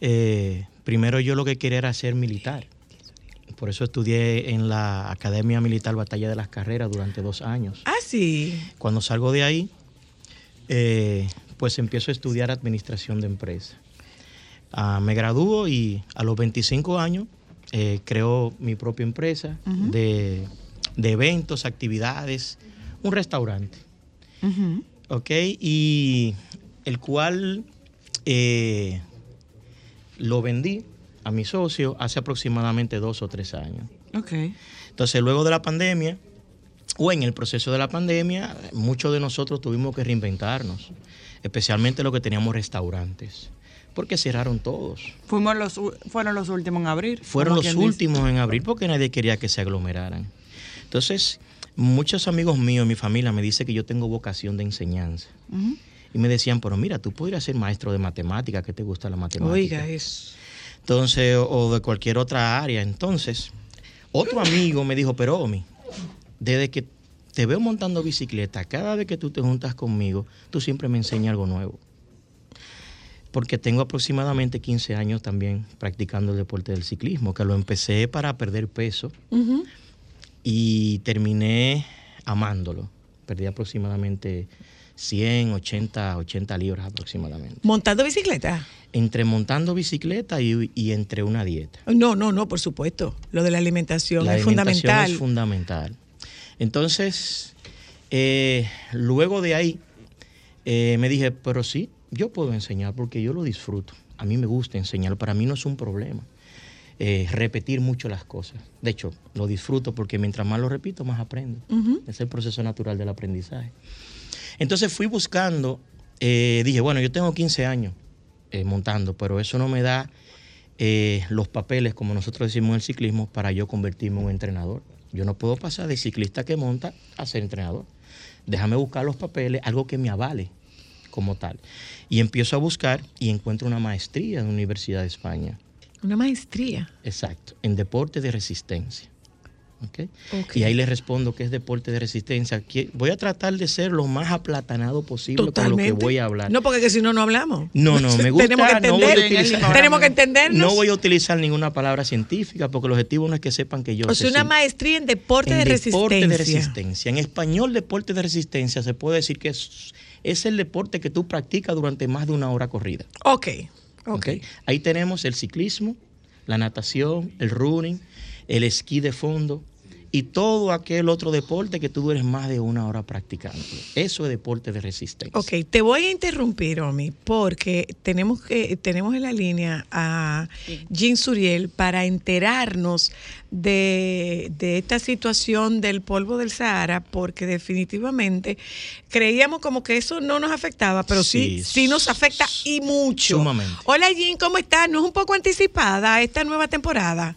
S9: Eh, primero yo lo que quería era ser militar. Por eso estudié en la Academia Militar Batalla de las Carreras durante dos años.
S3: Ah, sí.
S9: Cuando salgo de ahí, eh, pues empiezo a estudiar administración de empresa. Ah, me gradúo y a los 25 años eh, creo mi propia empresa de, de eventos, actividades, un restaurante. ¿Ok? Y el cual eh, lo vendí a mi socio hace aproximadamente dos o tres años.
S3: Ok.
S9: Entonces, luego de la pandemia, o en el proceso de la pandemia, muchos de nosotros tuvimos que reinventarnos, especialmente los que teníamos restaurantes, porque cerraron todos.
S4: Fuimos los, fueron los últimos en abrir.
S9: Fueron los
S4: dice.
S9: últimos en abril porque nadie quería que se aglomeraran. Entonces, muchos amigos míos, mi familia, me dicen que yo tengo vocación de enseñanza. Y me decían, pero mira, tú podrías ser maestro de matemática, que te gusta la matemática.
S3: Oiga, eso.
S9: Entonces, o, o de cualquier otra área. Entonces, otro amigo me dijo, pero Omi, desde que te veo montando bicicleta, cada vez que tú te juntas conmigo, tú siempre me enseñas algo nuevo. Porque tengo aproximadamente 15 años también practicando el deporte del ciclismo, que lo empecé para perder peso y terminé amándolo. Perdí aproximadamente 100, 80, 80 libras aproximadamente.
S3: ¿Montando bicicleta?
S9: Entre montando bicicleta y, y entre una dieta.
S3: No, no, no, por supuesto. Lo de la alimentación
S9: La
S3: es
S9: alimentación
S3: fundamental.
S9: es fundamental. Entonces, eh, luego de ahí, eh, me dije, pero sí, yo puedo enseñar porque yo lo disfruto. A mí me gusta enseñar, para mí no es un problema. eh, repetir mucho las cosas. De hecho, lo disfruto porque mientras más lo repito, más aprendo. Es el proceso natural del aprendizaje. Entonces fui buscando, eh, dije, bueno, yo tengo 15 años eh, montando, pero eso no me da eh, los papeles, como nosotros decimos en el ciclismo, para yo convertirme en un entrenador. Yo no puedo pasar de ciclista que monta a ser entrenador. Déjame buscar los papeles, algo que me avale como tal. Y empiezo a buscar y encuentro una maestría en la Universidad de España.
S3: Una maestría.
S9: Exacto, en deporte de resistencia. Y ahí le respondo que es deporte de resistencia. Voy a tratar de ser lo más aplatanado posible
S3: Totalmente.
S9: con lo que voy a hablar.
S3: No, porque que si no, no hablamos.
S9: No, no, me gusta.
S3: Tenemos que
S9: no
S3: entender.
S9: utilizar-
S3: Tenemos que entendernos.
S9: No voy a utilizar ninguna palabra científica porque el objetivo no es que sepan que yo
S3: o sea, una maestría en deporte
S9: En
S3: de
S9: deporte
S3: resistencia.
S9: de resistencia. En español, deporte de resistencia se puede decir que es, es el deporte que tú practicas durante más de una hora corrida.
S3: Ok, ok.
S9: ¿ok? Ahí tenemos el ciclismo, la natación, el running, el esquí de fondo y todo aquel otro deporte que tú dures más de una hora practicando. Eso es deporte de resistencia.
S3: Ok, te voy a interrumpir, Omi, porque tenemos que tenemos en la línea a Jean Suriel para enterarnos de, de esta situación del polvo del Sahara, porque definitivamente creíamos como que eso no nos afectaba, pero sí,
S9: Sí,
S3: sí, nos afecta y mucho.
S9: sumamente.
S3: Hola Jean, ¿cómo estás? ¿No es un poco anticipada esta nueva temporada?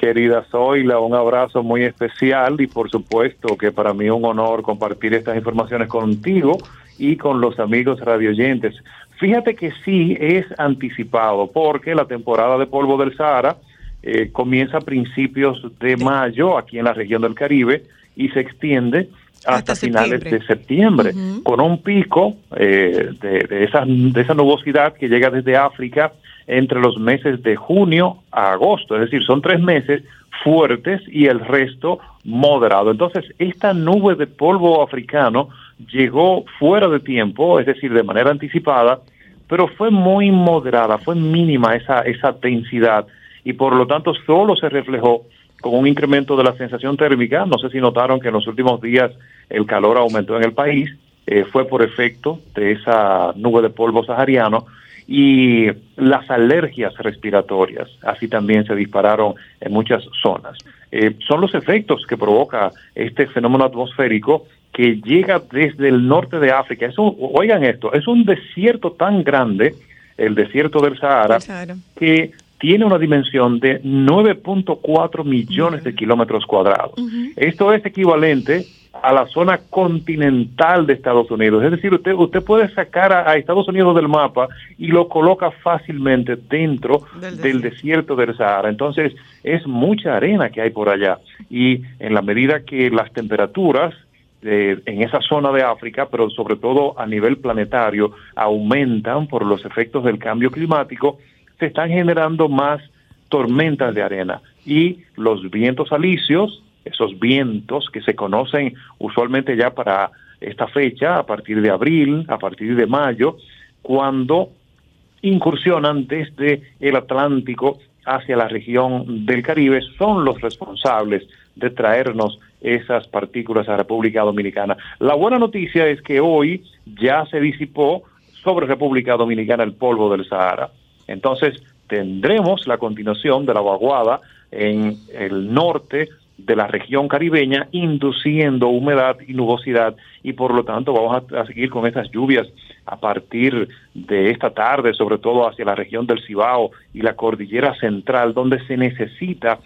S10: Querida Zoila, un abrazo muy especial y por supuesto que para mí es un honor compartir estas informaciones contigo y con los amigos radioyentes. Fíjate que sí es anticipado porque la temporada de polvo del Sahara eh, comienza a principios de mayo aquí en la región del Caribe y se extiende hasta,
S3: Hasta
S10: finales
S3: septiembre.
S10: de septiembre con un pico eh, de, de esa, de esa nubosidad que llega desde África entre los meses de junio a agosto, es decir, son tres meses fuertes y el resto moderado. Entonces, esta nube de polvo africano llegó fuera de tiempo, es decir, de manera anticipada, pero fue muy moderada, fue mínima esa, esa densidad y por lo tanto solo se reflejó con un incremento de la sensación térmica. No sé si notaron que en los últimos días el calor aumentó en el país, eh, fue por efecto de esa nube de polvo sahariano y las alergias respiratorias, así también se dispararon en muchas zonas. Eh, son los efectos que provoca este fenómeno atmosférico que llega desde el norte de África. Es un- oigan esto, es un desierto tan grande, el desierto del Sahara,
S3: El Sahara.
S10: que tiene una dimensión de 9.4 millones de kilómetros cuadrados. Esto es equivalente a la zona continental de Estados Unidos. Es decir, usted, usted puede sacar a, a Estados Unidos del mapa y lo coloca fácilmente dentro
S3: Del
S10: del desierto del Sahara. Entonces, es mucha arena que hay por allá. Y en la medida que las temperaturas eh, en esa zona de África, pero sobre todo a nivel planetario, aumentan por los efectos del cambio climático, se están generando más tormentas de arena y los vientos alisios, esos vientos que se conocen usualmente ya para esta fecha, a partir de abril, a partir de mayo, cuando incursionan desde el Atlántico hacia la región del Caribe, son los responsables de traernos esas partículas a República Dominicana. La buena noticia es que hoy ya se disipó sobre República Dominicana el polvo del Sahara. Entonces tendremos la continuación de la vaguada en el norte de la región caribeña, induciendo humedad y nubosidad y por lo tanto vamos a, seguir con estas lluvias a partir de esta tarde, sobre todo hacia la región del Cibao y la cordillera central, donde se necesita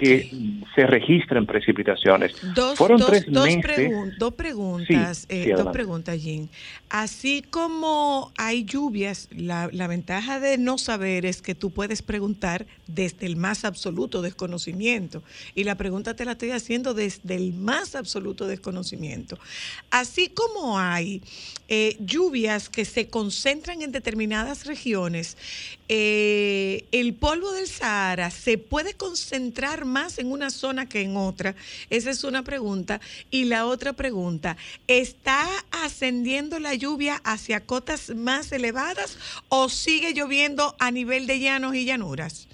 S10: que se registren precipitaciones.
S3: Dos,
S10: Fueron
S3: dos-
S10: tres
S3: dos
S10: meses.
S3: pregun- dos preguntas,
S10: Sí,
S3: eh,
S10: sí,
S3: dos preguntas, Jean. Así como hay lluvias, la, la ventaja de no saber es que tú puedes preguntar desde el más absoluto desconocimiento. Y la pregunta te la estoy haciendo desde el más absoluto desconocimiento. Así como hay eh, lluvias que se concentran en determinadas regiones, eh, el polvo del Sahara se puede concentrar más en una zona que en otra. Esa es una pregunta. Y la otra pregunta, ¿está ascendiendo la lluvia hacia cotas más elevadas o sigue lloviendo a nivel de llanos y llanuras?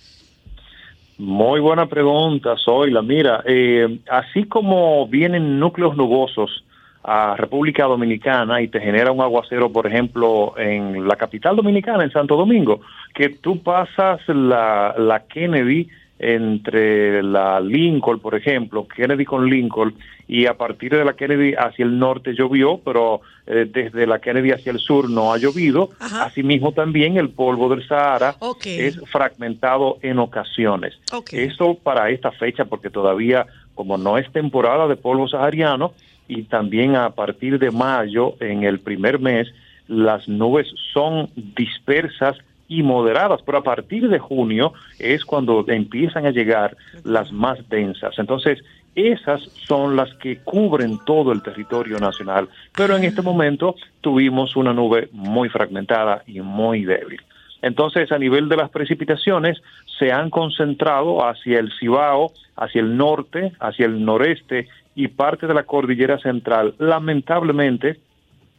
S10: Muy buena pregunta, Zoila. Mira, eh, así como vienen núcleos nubosos a República Dominicana y te genera un aguacero, por ejemplo, en la capital dominicana, en Santo Domingo, que tú pasas la, la Kennedy entre la Lincoln, por ejemplo, Kennedy con Lincoln, y a partir de la Kennedy hacia el norte llovió, pero eh, desde la Kennedy hacia el sur no ha llovido. Asimismo también el polvo del Sahara es fragmentado en ocasiones. Eso para esta fecha, porque todavía, como no es temporada de polvo sahariano, y también a partir de mayo, en el primer mes, las nubes son dispersas y moderadas, pero a partir de junio es cuando empiezan a llegar las más densas. Entonces, esas son las que cubren todo el territorio nacional, pero en este momento tuvimos una nube muy fragmentada y muy débil. Entonces, a nivel de las precipitaciones, se han concentrado hacia el Cibao, hacia el norte, hacia el noreste y parte de la cordillera central. Lamentablemente,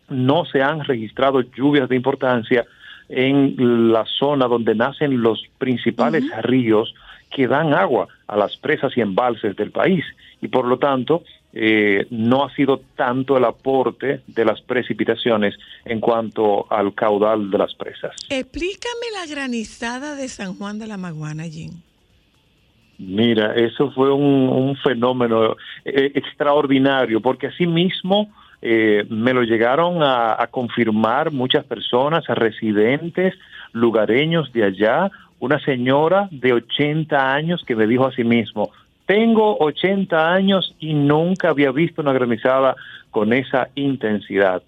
S10: no se han registrado lluvias de importancia en la zona donde nacen los principales ríos que dan agua a las presas y embalses del país. Y por lo tanto, eh, no ha sido tanto el aporte de las precipitaciones en cuanto al caudal de las presas.
S3: Explícame la granizada de San Juan de la Maguana, Jean.
S10: Mira, eso fue un, fenómeno eh, extraordinario, porque así mismo eh, me lo llegaron a, a confirmar muchas personas, residentes, lugareños de allá, una señora de 80 años que me dijo a sí mismo, tengo 80 años y nunca había visto una granizada con esa intensidad.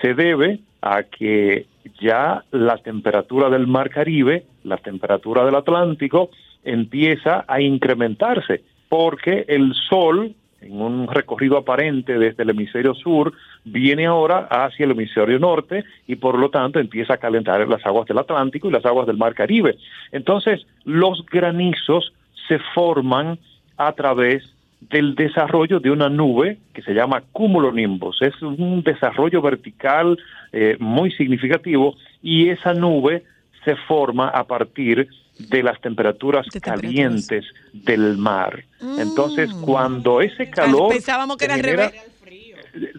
S10: Se debe a que ya la temperatura del Mar Caribe, la temperatura del Atlántico, empieza a incrementarse, porque el Sol, en un recorrido aparente desde el hemisferio sur, viene ahora hacia el hemisferio norte y por lo tanto empieza a calentar las aguas del Atlántico y las aguas del Mar Caribe. Entonces, los granizos se forman a través del desarrollo de una nube que se llama cumulonimbus. Es un desarrollo vertical eh, muy significativo y esa nube se forma a partir de las temperaturas calientes del mar. Entonces, cuando ese calor...
S3: Mm. Pensábamos que era al
S10: genera-
S3: revés.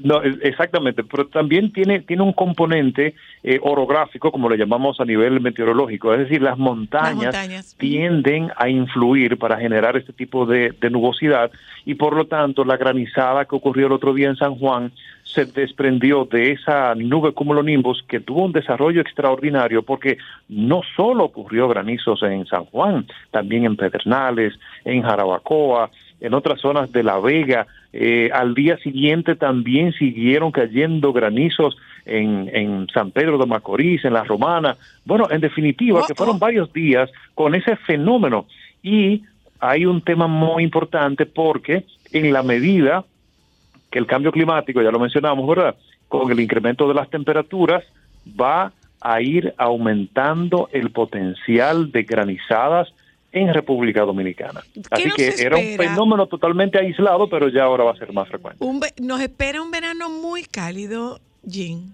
S10: No, exactamente, pero también tiene, tiene un componente eh, orográfico, como le llamamos a nivel meteorológico, es decir, las montañas,
S3: montañas.
S10: tienden a influir para generar este tipo de, de nubosidad y por lo tanto la granizada que ocurrió el otro día en San Juan se desprendió de esa nube cumulonimbus que tuvo un desarrollo extraordinario porque no solo ocurrió granizos en San Juan, también en Pedernales, en Jarabacoa, en otras zonas de La Vega. Eh, al día siguiente también siguieron cayendo granizos en, en San Pedro de Macorís, en La Romana. Bueno, en definitiva, que fueron varios días con ese fenómeno. Y hay un tema muy importante porque en la medida que el cambio climático, ya lo mencionamos, ¿verdad? Con el incremento de las temperaturas va a ir aumentando el potencial de granizadas en República Dominicana. Así que era un
S3: espera?
S10: fenómeno totalmente aislado, pero ya ahora va a ser más frecuente.
S3: Un nos espera un verano muy cálido, Jean.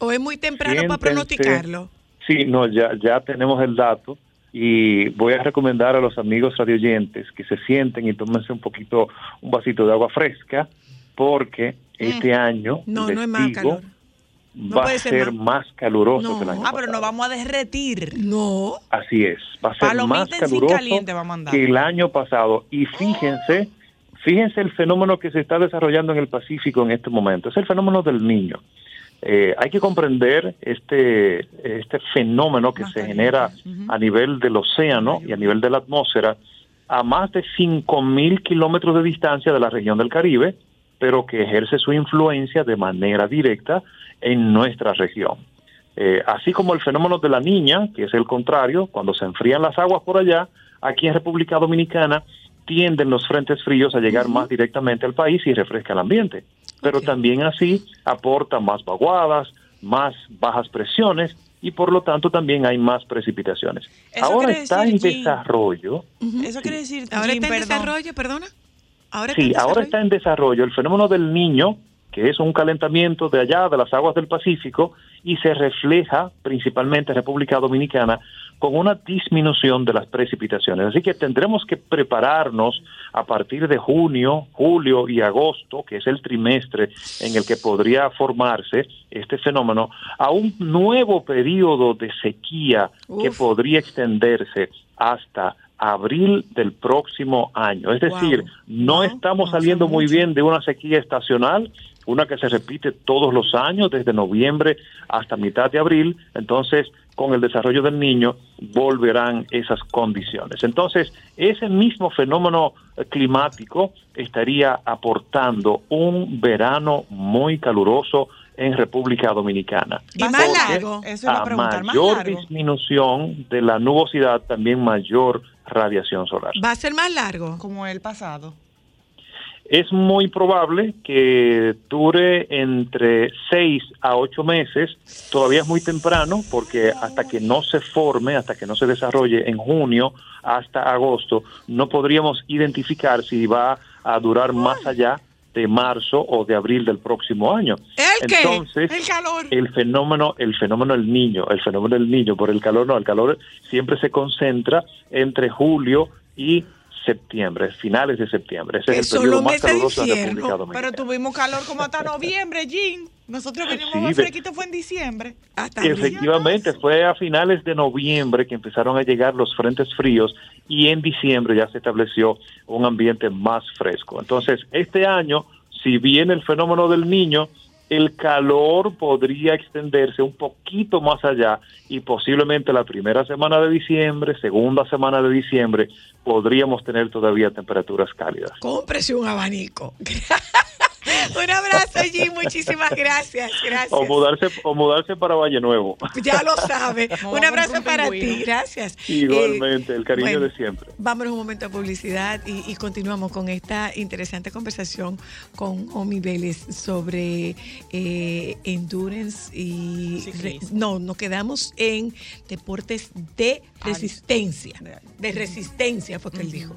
S3: ¿O es muy temprano para
S10: Siéntense.
S3: pronosticarlo?
S10: Sí, no, ya, ya tenemos el dato y voy a recomendar a los amigos radioyentes que se sienten y tómense un poquito, un vasito de agua fresca, porque este año.
S3: No,
S10: les
S3: no es más
S10: digo,
S3: calor. No
S10: va a
S3: ser
S10: ser
S3: más.
S10: más caluroso que el año
S4: Ah, pero nos vamos a derretir.
S3: No.
S10: Así es, va a ser más
S4: Palomita
S10: caluroso
S4: caliente vamos a
S10: que el año pasado. Y fíjense Fíjense el fenómeno que se está desarrollando en el Pacífico en este momento. Es el fenómeno del niño. Eh, hay que comprender este, este fenómeno que se genera a nivel del océano y a nivel de la atmósfera a más de 5.000 kilómetros de distancia de la región del Caribe, pero que ejerce su influencia de manera directa en nuestra región. Eh, así como el fenómeno de la niña, que es el contrario, cuando se enfrían las aguas por allá, aquí en República Dominicana tienden los frentes fríos a llegar más directamente al país y refresca el ambiente. Pero también así aporta más vaguadas, más bajas presiones y por lo tanto también hay más precipitaciones.
S4: Eso
S10: Ahora está en desarrollo.
S4: Eso quiere decir,
S3: Ahora está en
S4: perdón.
S3: desarrollo, perdona. Ahora
S10: Sí, ahora está en desarrollo el fenómeno del niño, que es un calentamiento de allá, de las aguas del Pacífico, y se refleja principalmente en República Dominicana con una disminución de las precipitaciones. Así que tendremos que prepararnos a partir de junio, julio y agosto, que es el trimestre en el que podría formarse este fenómeno, a un nuevo periodo de sequía que podría extenderse hasta abril del próximo año. Es decir, no estamos saliendo muy bien de una sequía estacional, una que se repite todos los años, desde noviembre hasta mitad de abril. Entonces, con el desarrollo del niño, volverán esas condiciones. Entonces, ese mismo fenómeno eh, climático estaría aportando un verano muy caluroso en República Dominicana.
S3: Y más largo.
S4: Eso a preguntar, más
S10: mayor
S4: largo.
S10: disminución de la nubosidad, también mayor radiación solar.
S3: Va a ser más largo.
S4: Como el pasado.
S10: Es muy probable que dure entre seis a ocho meses. Todavía es muy temprano porque hasta que no se forme, hasta que no se desarrolle en junio hasta agosto, no podríamos identificar si va a durar más allá de marzo o de abril del próximo año. Entonces,
S3: El calor.
S10: el fenómeno, el fenómeno del niño, el fenómeno del niño por el calor, no, el calor siempre se concentra entre julio y septiembre, finales de septiembre. Ese es el periodo más caluroso de la. República Dominicana.
S4: Pero tuvimos calor como hasta noviembre, Jim. Nosotros venimos
S10: Sí,
S4: más fresquito fue en diciembre.
S10: Efectivamente, fue a finales de noviembre que empezaron a llegar los frentes fríos y en diciembre ya se estableció un ambiente más fresco. Entonces, este año, si viene el fenómeno del niño, el calor podría extenderse un poquito más allá y posiblemente la primera semana de diciembre, segunda semana de diciembre, podríamos tener todavía temperaturas cálidas.
S3: Cómprese un abanico. un abrazo, Jim. Muchísimas gracias. Gracias.
S10: O mudarse, o mudarse para Valle Nuevo.
S3: Ya lo sabe. Un abrazo para ti. Gracias.
S10: Igualmente, el cariño
S3: bueno,
S10: de siempre.
S3: Vámonos un momento a publicidad y, y continuamos con esta interesante conversación con Omi Vélez sobre eh, endurance y... re- no, nos quedamos en deportes de resistencia. De resistencia fue que él dijo.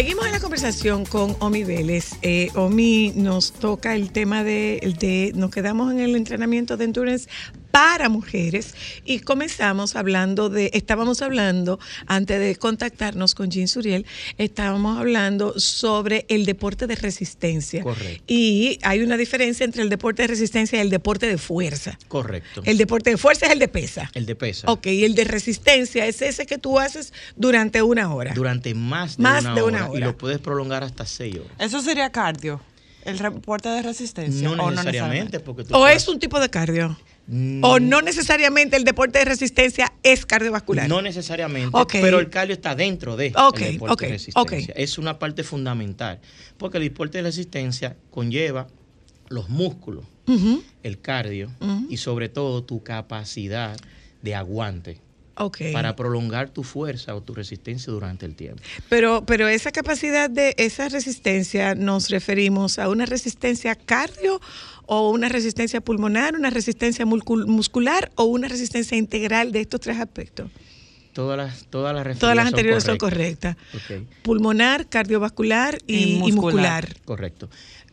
S3: Seguimos en la conversación con Omi Vélez. Eh, Omi nos toca el tema de, de, nos quedamos en el entrenamiento de endurance para mujeres y comenzamos hablando de, estábamos hablando, antes de contactarnos con Jean Suriel, estábamos hablando sobre el deporte de resistencia.
S9: Correcto.
S3: Y hay una diferencia entre el deporte de resistencia y el deporte de fuerza.
S9: Correcto.
S3: El deporte de fuerza es el de pesa.
S9: El de pesa.
S3: Ok, y el de resistencia es ese que tú haces durante una hora.
S9: Durante más de,
S3: Más
S9: una,
S3: de
S9: hora,
S3: una
S9: Y
S3: hora.
S9: lo puedes prolongar hasta seis horas.
S4: Eso sería cardio. El reporte de resistencia.
S9: No
S4: ¿o
S9: necesariamente, porque tú
S3: ¿O
S9: puedes-
S3: es un tipo de cardio?
S9: Mm.
S3: ¿O no necesariamente el deporte de resistencia es cardiovascular?
S9: No necesariamente, pero el cardio está dentro de
S3: Ok,
S9: el deporte de resistencia. Es una parte fundamental, porque el deporte de resistencia conlleva los músculos, el cardio y sobre todo tu capacidad de aguante. Para prolongar tu fuerza o tu resistencia durante el tiempo.
S3: Pero, pero esa capacidad de esa resistencia, nos referimos a una resistencia cardio o una resistencia pulmonar, una resistencia muscular o una resistencia integral de estos tres aspectos.
S9: Todas las, todas las,
S3: Todas las anteriores son
S9: correctas.
S3: Pulmonar, cardiovascular y,
S4: Y
S3: y muscular.
S4: muscular.
S9: Correcto.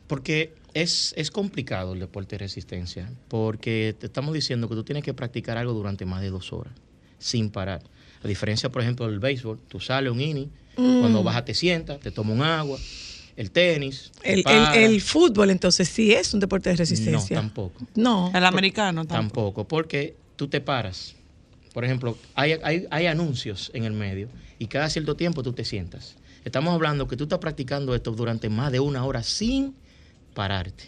S9: Porque es, es complicado el deporte de resistencia, porque te estamos diciendo que tú tienes que practicar algo durante más de dos horas, sin parar. A diferencia, por ejemplo, del béisbol, tú sales un inning,
S3: Mm.
S9: cuando bajas te sientas, te tomas un agua, el tenis, te
S3: El, el- el fútbol entonces sí es un deporte de
S9: No,
S3: resistencia.
S9: tampoco.
S3: No.
S4: El americano tampoco.
S9: Tampoco, porque tú te paras. Por ejemplo, hay, hay, hay anuncios en el medio y cada cierto tiempo tú te sientas. Estamos hablando que tú estás practicando esto durante más de una hora sin pararte.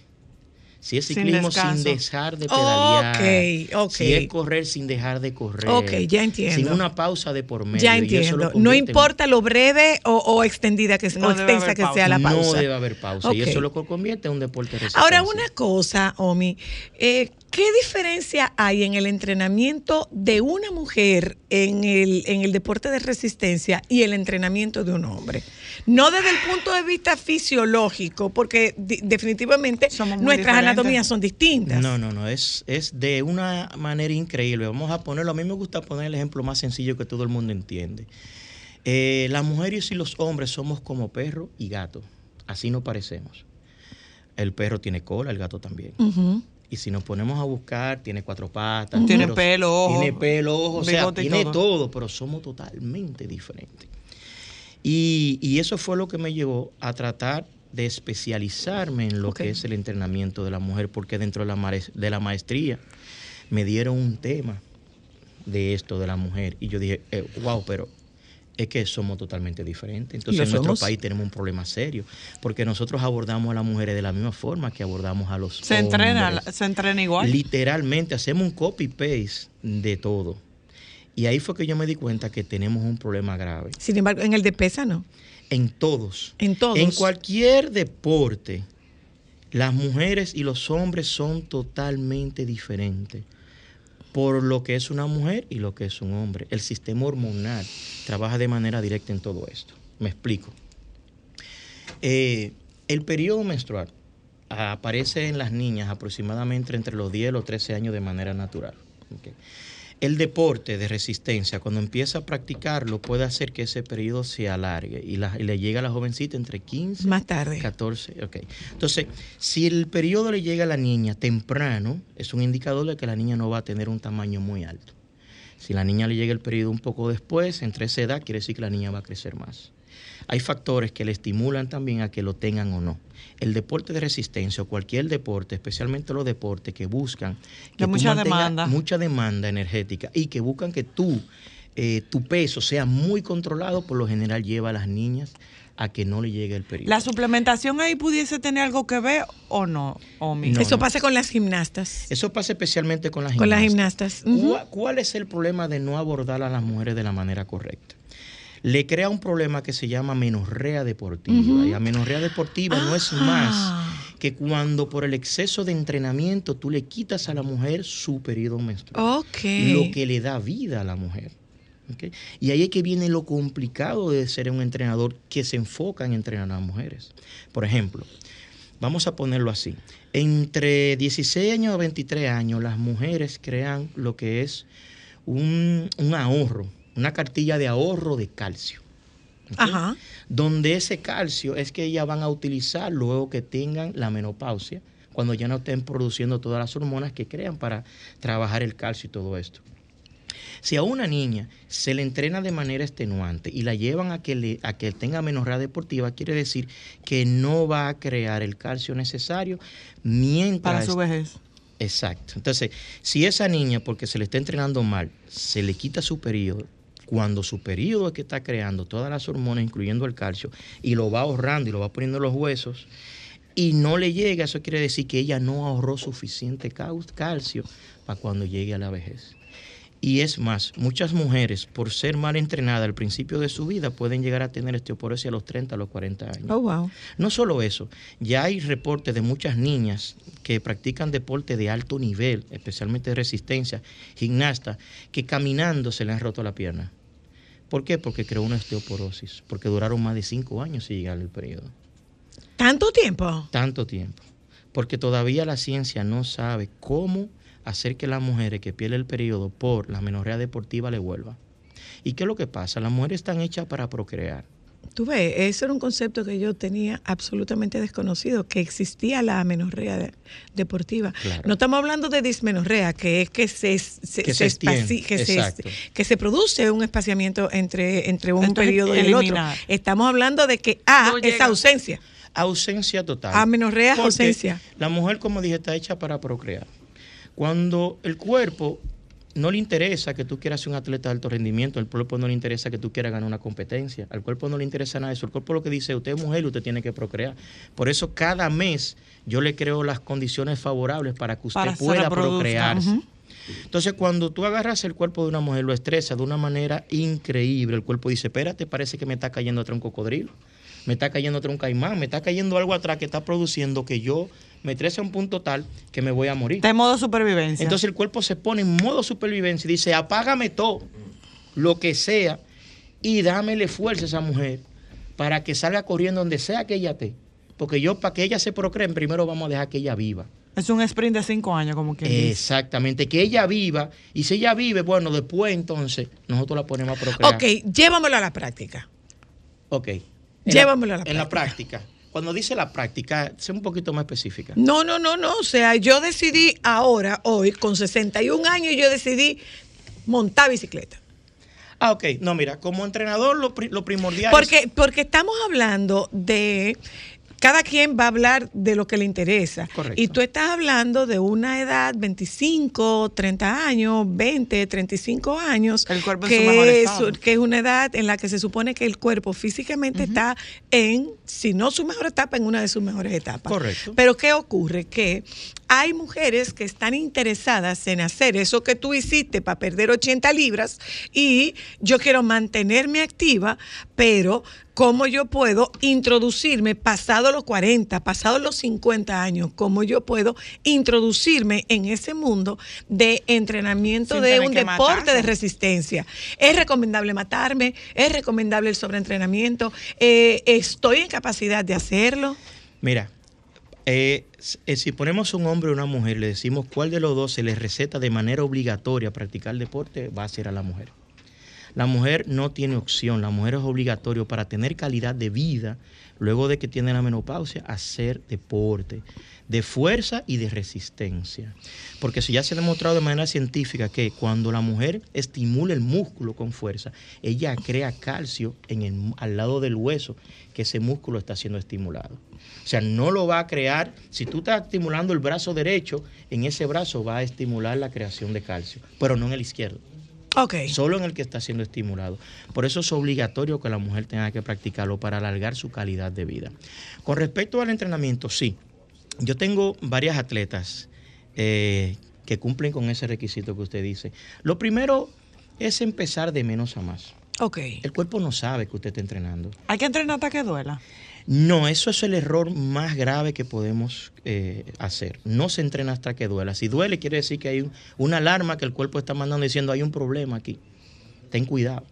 S9: Si es ciclismo sin, dejar de pedalear.
S3: Ok, ok.
S9: Si es correr sin dejar de correr.
S3: Ok, ya entiendo.
S9: Sin una pausa de por medio.
S3: Ya entiendo. No
S9: en-
S3: importa lo breve o, o extendida que,
S4: No
S3: o extensa que
S4: pausa.
S3: sea la pausa.
S9: No debe haber pausa. Y eso lo convierte en un deporte de resistencia.
S3: Ahora, una cosa, Omi, eh, ¿qué diferencia hay en el entrenamiento de una mujer en el, en el deporte de resistencia y el entrenamiento de un hombre? No desde el punto de vista fisiológico, porque definitivamente
S4: Somos
S3: nuestras
S4: diferentes.
S3: anatomías son distintas.
S9: No, no, no, es, es de una manera increíble. Vamos a ponerlo, a mí me gusta poner el ejemplo más sencillo que todo el mundo entiende. Eh, las mujeres y los hombres somos como perro y gato, así nos parecemos. El perro tiene cola, el gato también. Y si nos ponemos a buscar, tiene cuatro patas.
S4: Tiene pelo, ojo,
S9: Tiene pelo, ojo, o sea, tiene
S4: todo.
S9: todo. pero somos totalmente diferentes. Y, y eso fue lo que me llevó a tratar de especializarme en lo que es el entrenamiento de la mujer, porque dentro de la, de la maestría me dieron un tema de esto de la mujer. Y yo dije, eh, wow, pero es que somos totalmente diferentes. Entonces en nuestro país tenemos un problema serio, porque nosotros abordamos a las mujeres de la misma forma que abordamos a los
S4: Se entrena,
S9: hombres.
S4: se entrena igual.
S9: Literalmente hacemos un copy-paste de todo. Y ahí fue que yo me di cuenta que tenemos un problema grave.
S3: Sin embargo, en el de pesa no.
S9: En todos.
S3: En todos.
S9: En cualquier deporte, las mujeres y los hombres son totalmente diferentes por lo que es una mujer y lo que es un hombre. El sistema hormonal trabaja de manera directa en todo esto. Me explico. Eh, el periodo menstrual aparece en las niñas aproximadamente entre los 10 y los 13 años de manera natural. El deporte de resistencia, cuando empieza a practicarlo, puede hacer que ese periodo se alargue y, la- y le llega a la jovencita entre 15
S3: Más tarde.
S9: 14, ok. Entonces, si el periodo le llega a la niña temprano, es un indicador de que la niña no va a tener un tamaño muy alto. Si la niña le llega el periodo un poco después, entre esa edad, quiere decir que la niña va a crecer más. Hay factores que le estimulan también a que lo tengan o no. El deporte de resistencia o cualquier deporte, especialmente los deportes que buscan que tú
S4: mucha demanda.
S9: mucha demanda energética y que buscan que tú, eh, tu peso sea muy controlado, por lo general lleva a las niñas a que no le llegue el periodo.
S4: ¿La suplementación ahí pudiese tener algo que ver o no?
S9: No,
S3: Eso
S9: no.
S3: pasa con las gimnastas.
S9: Eso pasa especialmente con las
S3: Con las
S9: gimnastas.
S3: gimnastas. Ujú.
S9: ¿Cuál, cuál es el problema de no abordar a las mujeres de la manera correcta? Le crea un problema que se llama menorrea deportiva. Y la menorrea deportiva no es
S3: Ah.
S9: más que cuando por el exceso de entrenamiento tú le quitas a la mujer su periodo menstrual. Lo que le da vida a la mujer. Y ahí es que viene lo complicado de ser un entrenador que se enfoca en entrenar a las mujeres. Por ejemplo, vamos a ponerlo así. Entre 16 años y 23 años, las mujeres crean lo que es un, un ahorro, una cartilla de ahorro de calcio.
S3: Ajá.
S9: Donde ese calcio es que ellas van a utilizar luego que tengan la menopausia, cuando ya no estén produciendo todas las hormonas que crean para trabajar el calcio y todo esto. Si a una niña se le entrena de manera extenuante y la llevan a que, le, a que tenga menorrea deportiva, quiere decir que no va a crear el calcio necesario mientras...
S4: Para su vejez.
S9: Exacto. Entonces, si esa niña, porque se le está entrenando mal, se le quita su periodo, cuando su periodo es que está creando todas las hormonas, incluyendo el calcio, y lo va ahorrando y lo va poniendo en los huesos, y no le llega, eso quiere decir que ella no ahorró suficiente calcio para cuando llegue a la vejez. Y es más, muchas mujeres, por ser mal entrenadas al principio de su vida, pueden llegar a tener osteoporosis a los 30, a los 40 años.
S3: Oh, wow.
S9: No solo eso, ya hay reportes de muchas niñas que practican deporte de alto nivel, especialmente de resistencia, gimnasta, que caminando se le han roto la pierna. ¿Por qué? Porque creó una osteoporosis, porque duraron más de cinco años sin llegar al periodo.
S3: ¿Tanto tiempo?
S9: Tanto tiempo. Porque todavía la ciencia no sabe cómo hacer que las mujeres que pierden el periodo por la menorrea deportiva le vuelva. ¿Y qué es lo que pasa? Las mujeres están hechas para procrear.
S3: Tú ves, eso era un concepto que yo tenía absolutamente desconocido, que existía la amenorrea de- deportiva.
S9: Claro.
S3: No estamos hablando de dismenorrea, que es que se, se,
S9: Que se extiende,
S3: espaci- que, se, que se produce un espaciamiento entre, entre un
S4: Esto es
S3: periodo y el otro. Estamos hablando de que A
S6: No
S3: es
S6: llega.
S3: ausencia.
S9: Ausencia total.
S3: Amenorrea es ausencia.
S9: La mujer, como dije, está hecha para procrear. Cuando el cuerpo no le interesa que tú quieras ser un atleta de alto rendimiento, al cuerpo no le interesa que tú quieras ganar una competencia, al cuerpo no le interesa nada de eso. El cuerpo lo que dice, usted es mujer y usted tiene que procrear. Por eso cada mes yo le creo las condiciones favorables para que usted
S4: Para
S9: pueda procrearse. Entonces, cuando tú agarras el cuerpo de una mujer, lo estresas de una manera increíble, el cuerpo dice, espérate, parece que me está cayendo atrás un cocodrilo, me está cayendo atrás un caimán, me está cayendo algo atrás que está produciendo que yo me estrese a un punto tal que me voy a morir.
S4: Está en modo supervivencia.
S9: Entonces el cuerpo se pone en modo supervivencia y dice, apágame todo, lo que sea, y dámele fuerza a esa mujer para que salga corriendo donde sea que ella esté. Porque yo, para que ella se procree, primero vamos a dejar que ella viva.
S4: es un sprint de cinco años, como dice.
S9: Exactamente, que ella viva. Y si ella vive, bueno, después entonces nosotros la ponemos a procrear.
S3: Ok, llévamelo a la práctica.
S9: Ok. En
S3: Llévamelo a la
S9: En la práctica. Cuando dice la práctica, sea un poquito más específica.
S3: No, no, no, no. O sea, yo decidí ahora, hoy, con 61 años, yo decidí montar bicicleta.
S9: Ah, ok. No, mira, como entrenador lo, pri- lo primordial es-
S3: Porque, porque estamos hablando de. Cada quien va a hablar de lo que le interesa.
S9: Correcto.
S3: Y tú estás hablando de una edad, 25, 30 años, 20, 35 años.
S4: El cuerpo en su
S3: que,
S4: mejor estado.
S3: que es una edad en la que se supone que el cuerpo físicamente está en, si no su mejor etapa, en una de sus mejores etapas.
S9: Correcto.
S3: Pero ¿qué ocurre? Que hay mujeres que están interesadas en hacer eso que tú hiciste para perder 80 libras y yo quiero mantenerme activa, pero ¿cómo yo puedo introducirme pasado los 40, pasado los 50 años? ¿Cómo yo puedo introducirme en ese mundo de entrenamiento
S4: Sin
S3: de un deporte de resistencia? ¿Es recomendable matarme? ¿Es recomendable el sobreentrenamiento? Eh, ¿Estoy en capacidad de hacerlo?
S9: Mira, eh, si ponemos un hombre o una mujer, le decimos cuál de los dos se les receta de manera obligatoria practicar deporte, va a ser a la mujer. La mujer no tiene opción, la mujer es obligatorio para tener calidad de vida, luego de que tiene la menopausia, hacer deporte de fuerza y de resistencia. Porque si ya se ha demostrado de manera científica que cuando la mujer estimula el músculo con fuerza, ella crea calcio en el, al lado del hueso, que ese músculo está siendo estimulado. O sea, no lo va a crear, si tú estás estimulando el brazo derecho, en ese brazo va a estimular la creación de calcio, pero no en el izquierdo.
S3: Ok.
S9: Solo en el que está siendo estimulado. Por eso es obligatorio que la mujer tenga que practicarlo para alargar su calidad de vida. Con respecto al entrenamiento, sí. Yo tengo varias atletas eh, que cumplen con ese requisito que usted dice. Lo primero es empezar de menos a más.
S3: Ok.
S9: El cuerpo no sabe que usted está entrenando.
S4: Hay que entrenar hasta que duela.
S9: No, eso es el error más grave que podemos eh, hacer. No se entrena hasta que duela. Si duele, quiere decir que hay un- una alarma que el cuerpo está mandando diciendo hay un problema aquí. Ten cuidado.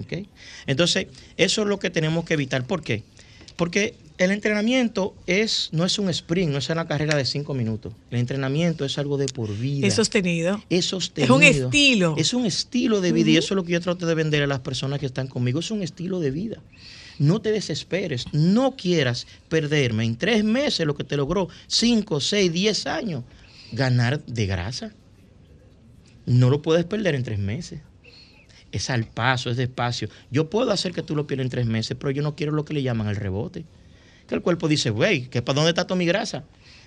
S9: ¿ok? Entonces, eso es lo que tenemos que evitar. ¿Por qué? Porque el entrenamiento es, no es un sprint, no es una carrera de cinco minutos. El entrenamiento es algo de por vida.
S3: Es sostenido.
S9: Es sostenido.
S3: un estilo.
S9: Es un estilo de vida y eso es lo que yo trato de vender a las personas que están conmigo. Es un estilo de vida. No te desesperes. No quieras perderme en tres meses lo que te logró cinco, seis, diez años. Ganar de grasa. No lo puedes perder en tres meses. Es al paso, es despacio. Yo puedo hacer que tú lo pierdas en tres meses, pero yo no quiero lo que le llaman el rebote. Que el cuerpo dice, güey, ¿que ¿para dónde está toda mi grasa?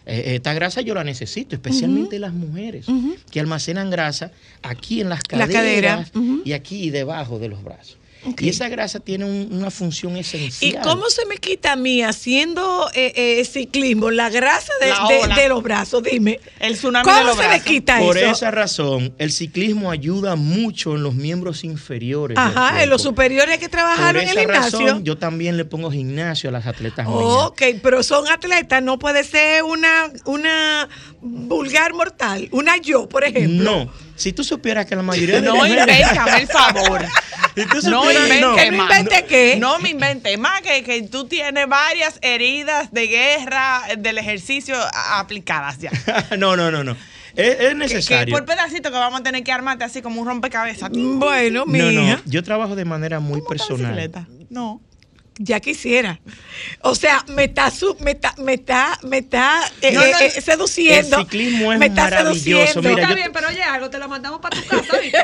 S9: Eh, esta grasa yo la necesito, especialmente las mujeres que almacenan grasa aquí en las
S3: La
S9: caderas
S3: cadera,
S9: y aquí debajo de los brazos. Y esa grasa tiene un- una función
S3: ¿Y
S9: esencial.
S3: cómo se me quita a mí haciendo eh, eh, ciclismo la grasa de,
S4: La
S3: de-
S4: ola.
S3: de los brazos? Dime.
S4: El tsunami
S3: ¿Cómo
S4: de los
S3: se me
S4: brazos.
S3: quita
S9: Por
S3: eso?
S9: esa razón, el ciclismo ayuda mucho en los miembros inferiores.
S3: Ajá, en los superiores hay que trabajar
S9: Por
S3: en el gimnasio.
S9: razón, yo también le pongo gimnasio a las atletas mías.
S3: Ok, pero son atletas, no puede ser una, una vulgar mortal, una yo, por ejemplo.
S9: No, si tú supieras que la mayoría de
S4: No invéntame el favor.
S9: Si tú
S4: No
S9: supieras-
S4: inventes
S9: no.
S3: ¿Que no
S4: más.
S3: invente qué?
S4: No me inventes más que, que tú tienes varias heridas de guerra eh, del ejercicio aplicadas ya.
S9: no, no, no, no. Es, es
S4: Que, que
S9: necesario.
S4: por pedacito que vamos a tener que armarte así como un rompecabezas.
S3: Bueno, mi
S9: no, no, yo trabajo de manera muy personal.
S4: Bicicleta. No.
S3: Ya quisiera. O sea, me está, su- me está, me está, me está eh,
S4: No, no,
S3: eh, eh, seduciendo.
S9: El ciclismo es
S3: me está
S9: maravilloso.
S3: seduciendo.
S9: Mira,
S6: Está
S9: yo-
S6: bien, pero oye algo, te la mandamos para tu casa, ¿viste?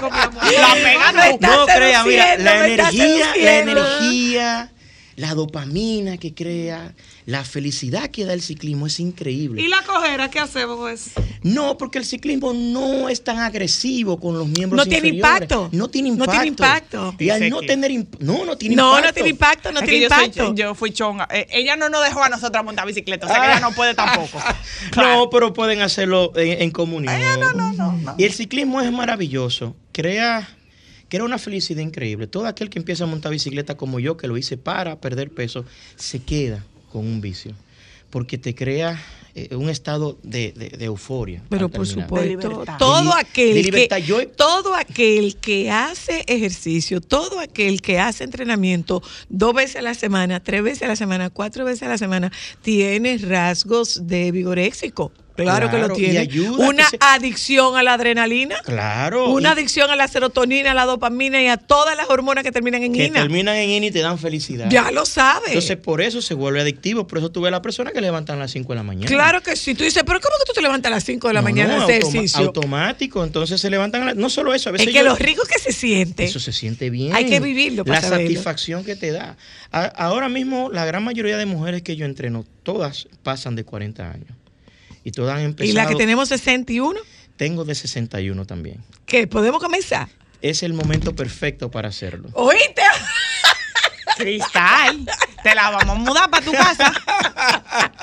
S6: Contigo, mi amor.
S4: La pega
S3: Me está
S9: no crea, mira, la energía, la energía, la dopamina que crea, la felicidad que da el ciclismo es increíble.
S6: ¿Y la cojera qué hacemos con eso?
S9: No, porque el ciclismo no es tan agresivo con los miembros
S3: No tiene impacto.
S9: No tiene
S3: No
S9: impacto.
S3: tiene impacto.
S9: Y al no
S4: que-
S9: tener imp- no, no tiene
S3: No,
S9: impacto.
S3: no tiene impacto, no
S4: Es que
S3: tiene
S4: yo, soy-
S3: impacto.
S4: yo fui chonga. Eh, ella no nos dejó a nosotras montar bicicleta, o sea que ella no puede tampoco.
S9: No, pero pueden hacerlo en, en comunión. Y el ciclismo es maravilloso. Crea, crea una felicidad increíble. Todo aquel que empieza a montar bicicleta como yo, que lo hice para perder peso, se queda con un vicio. Porque te crea eh, un estado de, de- de euforia.
S3: Pero por supuesto,
S4: libertad.
S3: todo aquel
S9: de libertad.
S3: que
S9: Yo-
S3: todo aquel que hace ejercicio, todo aquel que hace entrenamiento dos veces a la semana, tres veces a la semana, cuatro veces a la semana, tiene rasgos de vigoréxico. Claro, que lo tiene.
S9: a
S3: Una
S9: se-
S3: adicción a la adrenalina,
S9: Claro.
S3: una
S9: y
S3: adicción a la serotonina, a la dopamina y a todas las hormonas que terminan en
S9: que
S3: ina.
S9: terminan en INI y te dan felicidad.
S3: Ya lo sabes.
S9: Entonces, por eso se vuelve adictivo. Por eso tú ves a la persona que levantan a las 5 de la mañana.
S3: Claro que sí. Tú dices, pero ¿cómo que tú te levantas a las 5 de la
S9: No,
S3: mañana a
S9: no,
S3: hacer ejercicio?
S9: Automático. Entonces se levantan a la- No solo eso, a veces
S3: Es que
S9: yo-
S3: lo rico que se siente.
S9: Eso se siente bien.
S3: Hay que vivirlo para
S9: La
S3: saberlo.
S9: satisfacción que te da. A- ahora mismo, la gran mayoría de mujeres que yo entreno, todas pasan de 40 años. Y todas han empezado.
S3: Y la que tenemos 61,
S9: Tengo de 61 también.
S3: ¿qué? ¿Podemos comenzar?
S9: Es el momento perfecto para hacerlo.
S3: ¿Oíste?
S4: Cristal, te la vamos a mudar para tu casa.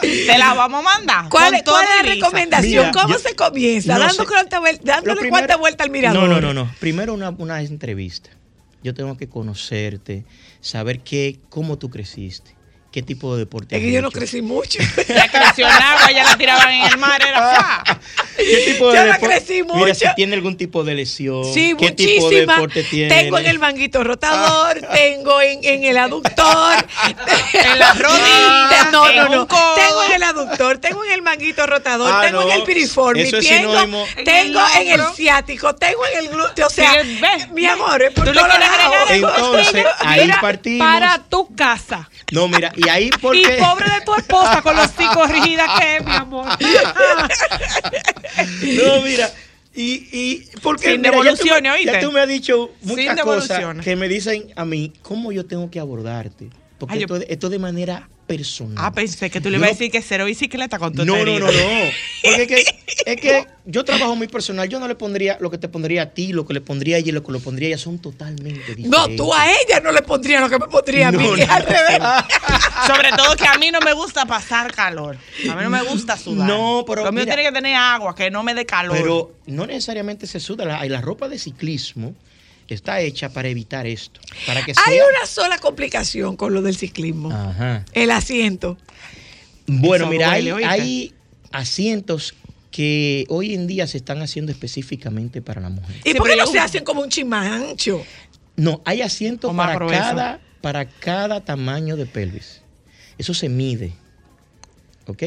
S4: Te la vamos a mandar.
S3: ¿Cuál, cuál es la recomendación?
S9: Mira,
S3: ¿Cómo
S9: yo-
S3: se comienza?
S9: no
S3: Dando vuel- dándole
S9: primero-
S3: cuánta vuelta al mirador.
S9: No, no, no, no. Primero una, una entrevista. Yo tengo que conocerte, saber qué, cómo tú creciste, qué tipo de deporte
S3: Es que yo no crecí mucho.
S4: Ya creció agua, ya la tiraban en el mar, era fa.
S9: ¿Qué tipo de
S3: Yo no
S9: deporte-
S3: crecí
S9: Mira,
S3: mucho.
S9: si tiene algún tipo de lesión.
S3: Sí,
S9: ¿Qué tipo de deporte tiene?
S3: Tengo en el manguito rotador, tengo en, en el aductor.
S4: En la rodilla,
S3: No, no, no. Tengo en el aductor, tengo en el manguito rotador,
S9: Ah,
S3: tengo en el piriforme, tengo,
S6: En
S3: en
S6: el
S3: el ciático, tengo en el glúteo. O sea,
S4: Sí, ve.
S3: mi amor, es por
S4: Tú agregar algo?
S9: Entonces, ahí
S6: Mira,
S9: partimos.
S6: Para tu casa.
S9: No, mira, y ahí
S6: Y
S9: porque.
S6: pobre de tu esposa con los hijos rígida que es, mi amor.
S9: No, mira. Y, y porque
S4: Sin
S9: mira, ya tú me-
S4: devoluciones.
S9: Ya tú me has dicho muchas cosas
S4: devoluciones.
S9: que me dicen a mí cómo yo tengo que abordarte. Porque
S4: Ay, yo-
S9: esto, esto de manera personal.
S4: Ah, pensé que tú le ibas a decir que cero bicicleta con tu
S9: No, no, no, no. Porque es que, es que yo trabajo muy personal. Yo no le pondría lo que te pondría a ti, lo que le pondría a ella y lo que le pondría a ella son totalmente diferentes.
S3: No, tú a ella no le pondrías lo que me pondría a mí.
S9: No,
S3: al revés.
S4: Sobre todo que a mí no me gusta pasar calor. A mí no me gusta sudar.
S9: No, pero
S4: Lo mío
S9: mira-
S4: tiene que tener agua, que no me dé calor.
S9: Pero no necesariamente se suda. La, la ropa de ciclismo está hecha para evitar esto. Para que
S3: Hay
S9: sea-
S3: una sola complicación con lo del ciclismo.
S9: Ajá.
S3: El asiento.
S9: Bueno,
S4: Eso
S9: mira,
S4: duele,
S9: hay, asientos que hoy en día se están haciendo específicamente para la mujer.
S3: ¿Y
S4: Sí,
S3: por qué no
S4: yo-
S3: se hacen como un chimancho?
S9: No, hay asientos para
S4: grueso.
S9: cada, para cada tamaño de pelvis. Eso se mide. ¿Ok?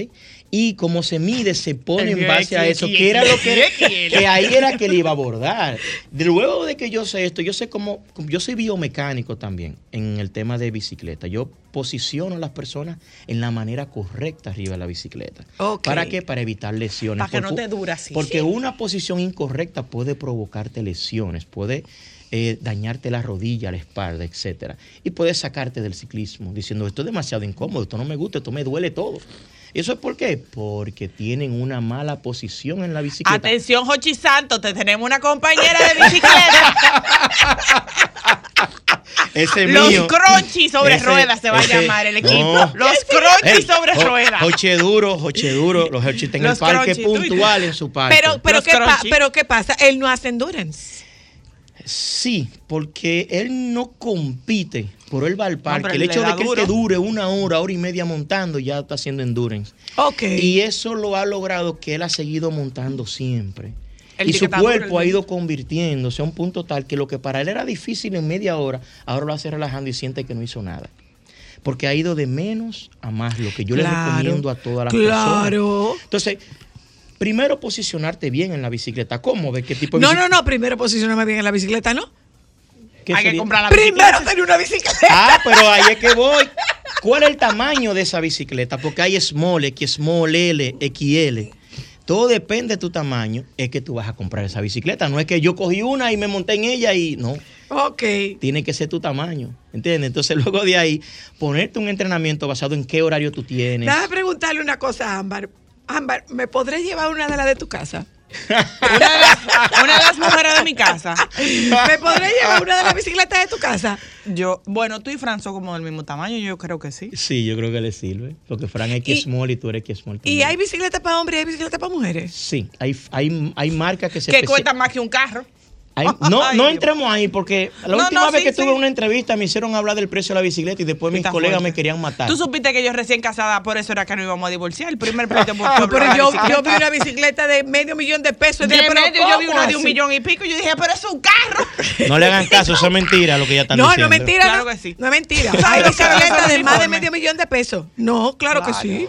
S9: Y como se mide, se pone en base a eso, que era lo que, que ahí era que le iba a abordar. Luego de que yo sé esto, yo sé cómo, yo soy biomecánico también en el tema de bicicleta. Yo posiciono a las personas en la manera correcta arriba de la bicicleta. ¿Para qué? Para evitar lesiones.
S4: Para que no te dure así.
S9: Porque una posición incorrecta puede provocarte lesiones, puede eh, dañarte la rodilla, la espalda, etcétera. Y puede sacarte del ciclismo diciendo, esto es demasiado incómodo, esto no me gusta, esto me duele todo. ¿Y eso es por qué? Porque tienen una mala posición en la bicicleta.
S4: Atención, Jochi Santos, te tenemos una compañera de bicicleta.
S9: Ese
S4: Los
S9: mío.
S4: crunchy sobre
S9: Ese-
S4: ruedas se va a
S9: ese-
S4: llamar el equipo.
S9: no.
S4: Los crunchy sobre ruedas.
S9: Joche duro, Joche duro. Los Joche en el
S4: Los
S9: parque
S4: crunchy,
S9: puntual en su parque.
S3: Pero, pero, ¿qué pa- pero ¿qué pasa? Él no hace endurance.
S9: Sí, porque él no compite por él va al parque.
S4: pero
S9: el hecho de que él te dure una hora, hora y media montando, ya está haciendo endurance.
S3: Ok.
S9: Y eso lo ha logrado que él ha seguido montando siempre.
S4: El
S9: y su cuerpo ha ido convirtiéndose a un punto tal que lo que para él era difícil en media hora, ahora lo hace relajando y siente que no hizo nada. Porque ha ido de menos a más, lo que yo le recomiendo a todas las
S3: claro.
S9: personas. Entonces, primero posicionarte bien en la bicicleta. ¿Cómo? ¿De qué tipo de
S3: No,
S9: bicicleta?
S3: no, no. Primero posicionarme bien en la bicicleta, ¿no?
S9: ¿Qué
S4: Hay que comprar la
S3: Primero
S4: bicicleta.
S3: tener una bicicleta.
S9: Ah, pero ahí es que voy. ¿Cuál es el tamaño de esa bicicleta? Porque hay small, X small, L, XL. Todo depende de tu tamaño. Es que tú vas a comprar esa bicicleta. No es que yo cogí una y me monté en ella y no.
S3: Ok.
S9: Tiene que ser tu tamaño. ¿Entiendes? Entonces, luego de ahí, ponerte un entrenamiento basado en qué horario tú tienes.
S3: Déjame preguntarle una cosa a Ámbar. Ámbar, ¿me podré llevar una de las de tu casa?
S4: Una de, las, una de las mujeres de mi casa.
S3: ¿Me podré llevar una de las bicicletas de tu casa?
S4: Yo, bueno, tú y Fran son como del mismo tamaño, yo creo que sí.
S9: Sí, yo creo que le sirve. Porque Fran es X
S3: Y-
S9: small y tú eres X small.
S3: ¿Y
S9: también.
S3: hay bicicletas para hombres y hay bicicletas para mujeres?
S9: Sí, hay, hay, hay marcas que se
S4: Que
S9: especi-
S4: cuesta más que un carro.
S9: No,
S4: Ay,
S9: no entremos ahí porque la
S4: No,
S9: última
S4: no,
S9: vez
S4: sí,
S9: que tuve
S4: sí.
S9: una entrevista me hicieron hablar del precio de la bicicleta y después mis colegas
S4: fuerte.
S9: me querían matar.
S4: Tú supiste que yo recién casada, por eso era que no íbamos a divorciar. El primer pleito por
S3: No,
S4: por
S3: pero yo, vi una bicicleta de medio millón de pesos.
S4: De
S3: Dije, pero
S4: medio yo vi
S3: ¿cómo
S4: una de un
S3: así?
S4: millón y pico y yo dije, pero es un carro.
S9: No le hagan caso, eso es mentira lo que ya están
S3: No,
S9: diciendo.
S3: no es mentira.
S4: Claro
S3: no,
S4: que sí.
S3: no es mentira.
S4: ¿Sabes
S3: Hay bicicletas de más de medio millón de pesos. No, claro, que sí.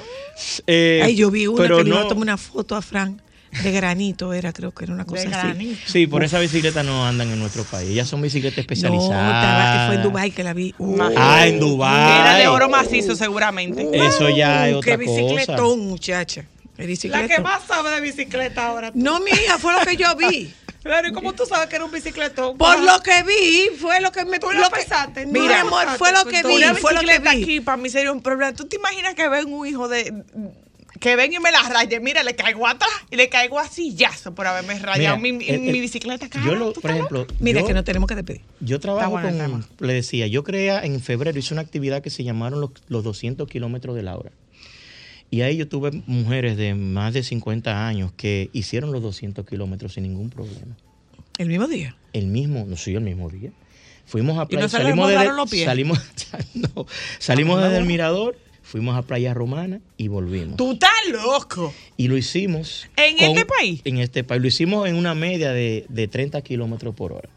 S9: Eh,
S3: Ay, yo vi una
S9: pero
S3: que
S9: no-
S3: a tomar una foto a Fran de granito, era, creo que era una cosa
S4: De
S3: así.
S4: granito.
S9: Sí, por esa bicicleta no andan en nuestro país. Ellas son bicicletas
S3: No,
S9: especializadas.
S3: estaba- fue en Dubai que la vi. Uh,
S9: Ah, en Dubái.
S4: Era de oro macizo seguramente.
S9: Eso ya es otra
S3: qué
S9: cosa.
S3: bicicletón, muchacha.
S4: La que más sabe de bicicleta ahora.
S3: No, mi hija, fue lo que yo vi.
S4: Claro, ¿y cómo tú sabes que era un bicicletón?
S3: Por lo que vi, fue lo que me
S4: Tú
S3: lo
S4: pensaste. no
S3: Mira, amor,
S4: pensaste,
S3: fue lo
S4: pues,
S3: que vi, fue lo que vi.
S4: aquí para mí sería un problema. ¿Tú te imaginas que ven un hijo de que ven y me la raye? Mira, le caigo atrás y le caigo así yazo por haberme rayado
S9: Mira,
S4: mi,
S9: el-
S4: mi
S9: el-
S4: bicicleta. cara.
S9: Yo, lo,
S4: ¿Tú
S9: por ejemplo,
S3: Mira,
S9: yo,
S3: que no tenemos que despedir.
S9: yo trabajo
S4: bueno
S9: con, le decía, yo crea en febrero, hice una actividad que se llamaron los, los 200 kilómetros de la hora. Y ahí yo tuve mujeres de más de 50 años que hicieron los 200 kilómetros sin ningún problema.
S3: El mismo día.
S9: El mismo, no soy el mismo día. Fuimos a
S4: ¿Y
S9: playa,
S4: no se le
S9: salimos, desde,
S4: los pies?
S9: salimos, no, salimos desde el mirador, fuimos a Playa Romana y volvimos.
S4: Tú estás loco.
S9: Y lo hicimos.
S4: ¿En este país?
S9: En este país. Lo hicimos en una media de, de 30 kilómetros por hora.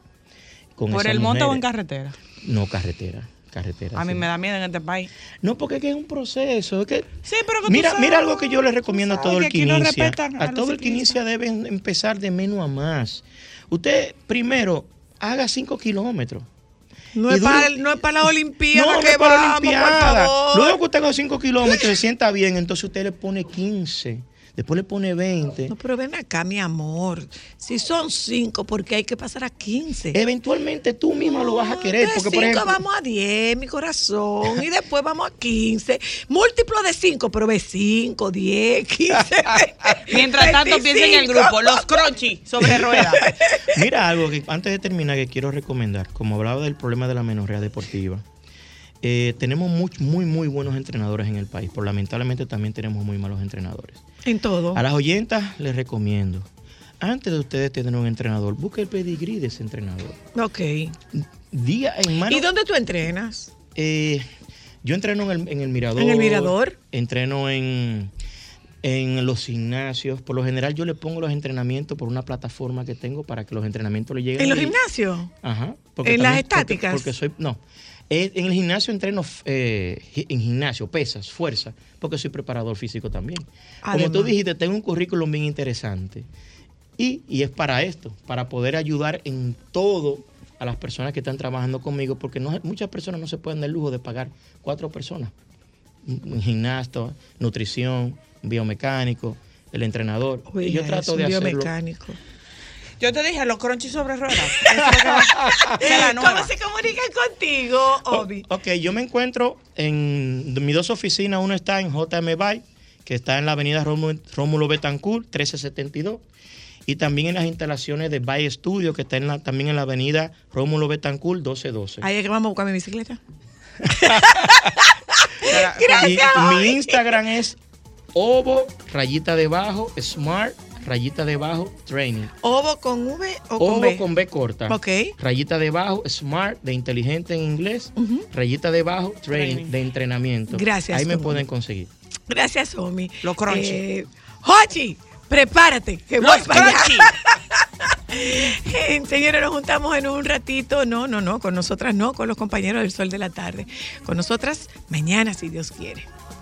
S9: Con
S4: ¿Por el monte o en carretera?
S9: No, carretera. Carretera.
S4: A mí me da miedo en este país.
S9: No, porque es que es un proceso. Es que,
S4: Sí, pero que
S9: mira,
S4: sabes-
S9: mira algo que yo le recomiendo a todo el que inicia.
S4: a
S9: todo el que inicia debe empezar de menos a más. Usted primero haga 5 kilómetros.
S3: No es, para, no es para la Olimpiada
S9: no,
S3: que
S9: no es para la
S3: vamos, por
S9: Olimpiada. Luego que usted haga 5 kilómetros se sienta bien, entonces usted le pone 15. Después le pone 20.
S3: No, pero ven acá, mi amor. Si son cinco, porque hay que pasar a 15.
S9: Eventualmente tú misma lo vas a querer.
S3: De
S9: Porque, por
S3: cinco
S9: ejemplo,
S3: vamos a 10, mi corazón. Y después vamos a 15. Múltiplo de 5, pero ve 5, 10, 15.
S4: Mientras tanto, piensa en el
S3: 25.
S4: grupo, los crunchy sobre ruedas.
S9: Mira algo que antes de terminar que quiero recomendar. Como hablaba del problema de la menorrea deportiva, eh, tenemos muy, muy, muy buenos entrenadores en el país, pero lamentablemente también tenemos muy malos entrenadores.
S3: En todo.
S9: A las oyentas les recomiendo, antes de ustedes tener un entrenador, busque el pedigrí de ese entrenador.
S3: Ok.
S9: Día en mano.
S3: ¿Y dónde tú entrenas?
S9: Eh, yo entreno en el, en el Mirador.
S3: ¿En el Mirador?
S9: Entreno en, en los gimnasios. Por lo general yo le pongo los entrenamientos por una plataforma que tengo para que los entrenamientos le lleguen.
S3: ¿En los gimnasios?
S9: Ajá.
S3: ¿En las estáticas?
S9: Porque, porque soy, no. Eh, En el gimnasio entreno eh, en gimnasio, pesas, fuerza, porque soy preparador físico también. Como tú dijiste, tengo un currículum bien interesante. Y, y es para esto, para poder ayudar en todo a las personas que están trabajando conmigo, porque no, muchas personas no se pueden dar el lujo de pagar cuatro personas. Un gimnasta, nutrición, biomecánico, el entrenador. y yo trato
S3: es
S9: de hacerlo.
S3: biomecánico.
S4: Yo te dije, los crunchy sobre ruedas. Es.
S3: ¿Cómo se comunican contigo, Obi?
S9: Ok, yo me encuentro en mis dos oficinas. Uno está en JM Bay, que está en la avenida Rómulo, Rómulo Betancourt, 1372. Y también en las instalaciones de Bay Studio, que está en la- también en la avenida Rómulo Betancourt, 1212.
S3: Ahí es que vamos a buscar mi bicicleta.
S9: Y
S3: Gracias,
S9: mi
S3: Obi.
S9: Instagram es ovo, rayita debajo, smart, rayita debajo, training.
S3: ¿Ovo con V o con
S9: Ovo
S3: B?
S9: con B corta.
S3: Ok.
S9: Rayita debajo, smart, de inteligente en inglés. Rayita debajo, training, de entrenamiento.
S3: Gracias,
S9: Ahí me
S3: Omi.
S9: pueden conseguir.
S3: Gracias, Omi.
S4: Los crunchy.
S3: Eh, Jochi, prepárate, que voy
S4: Los
S3: para allá. Eh, Señores, nos juntamos en un ratito. No, no, no, con nosotras no, con los compañeros del Sol de la Tarde. Con nosotras mañana, si Dios quiere.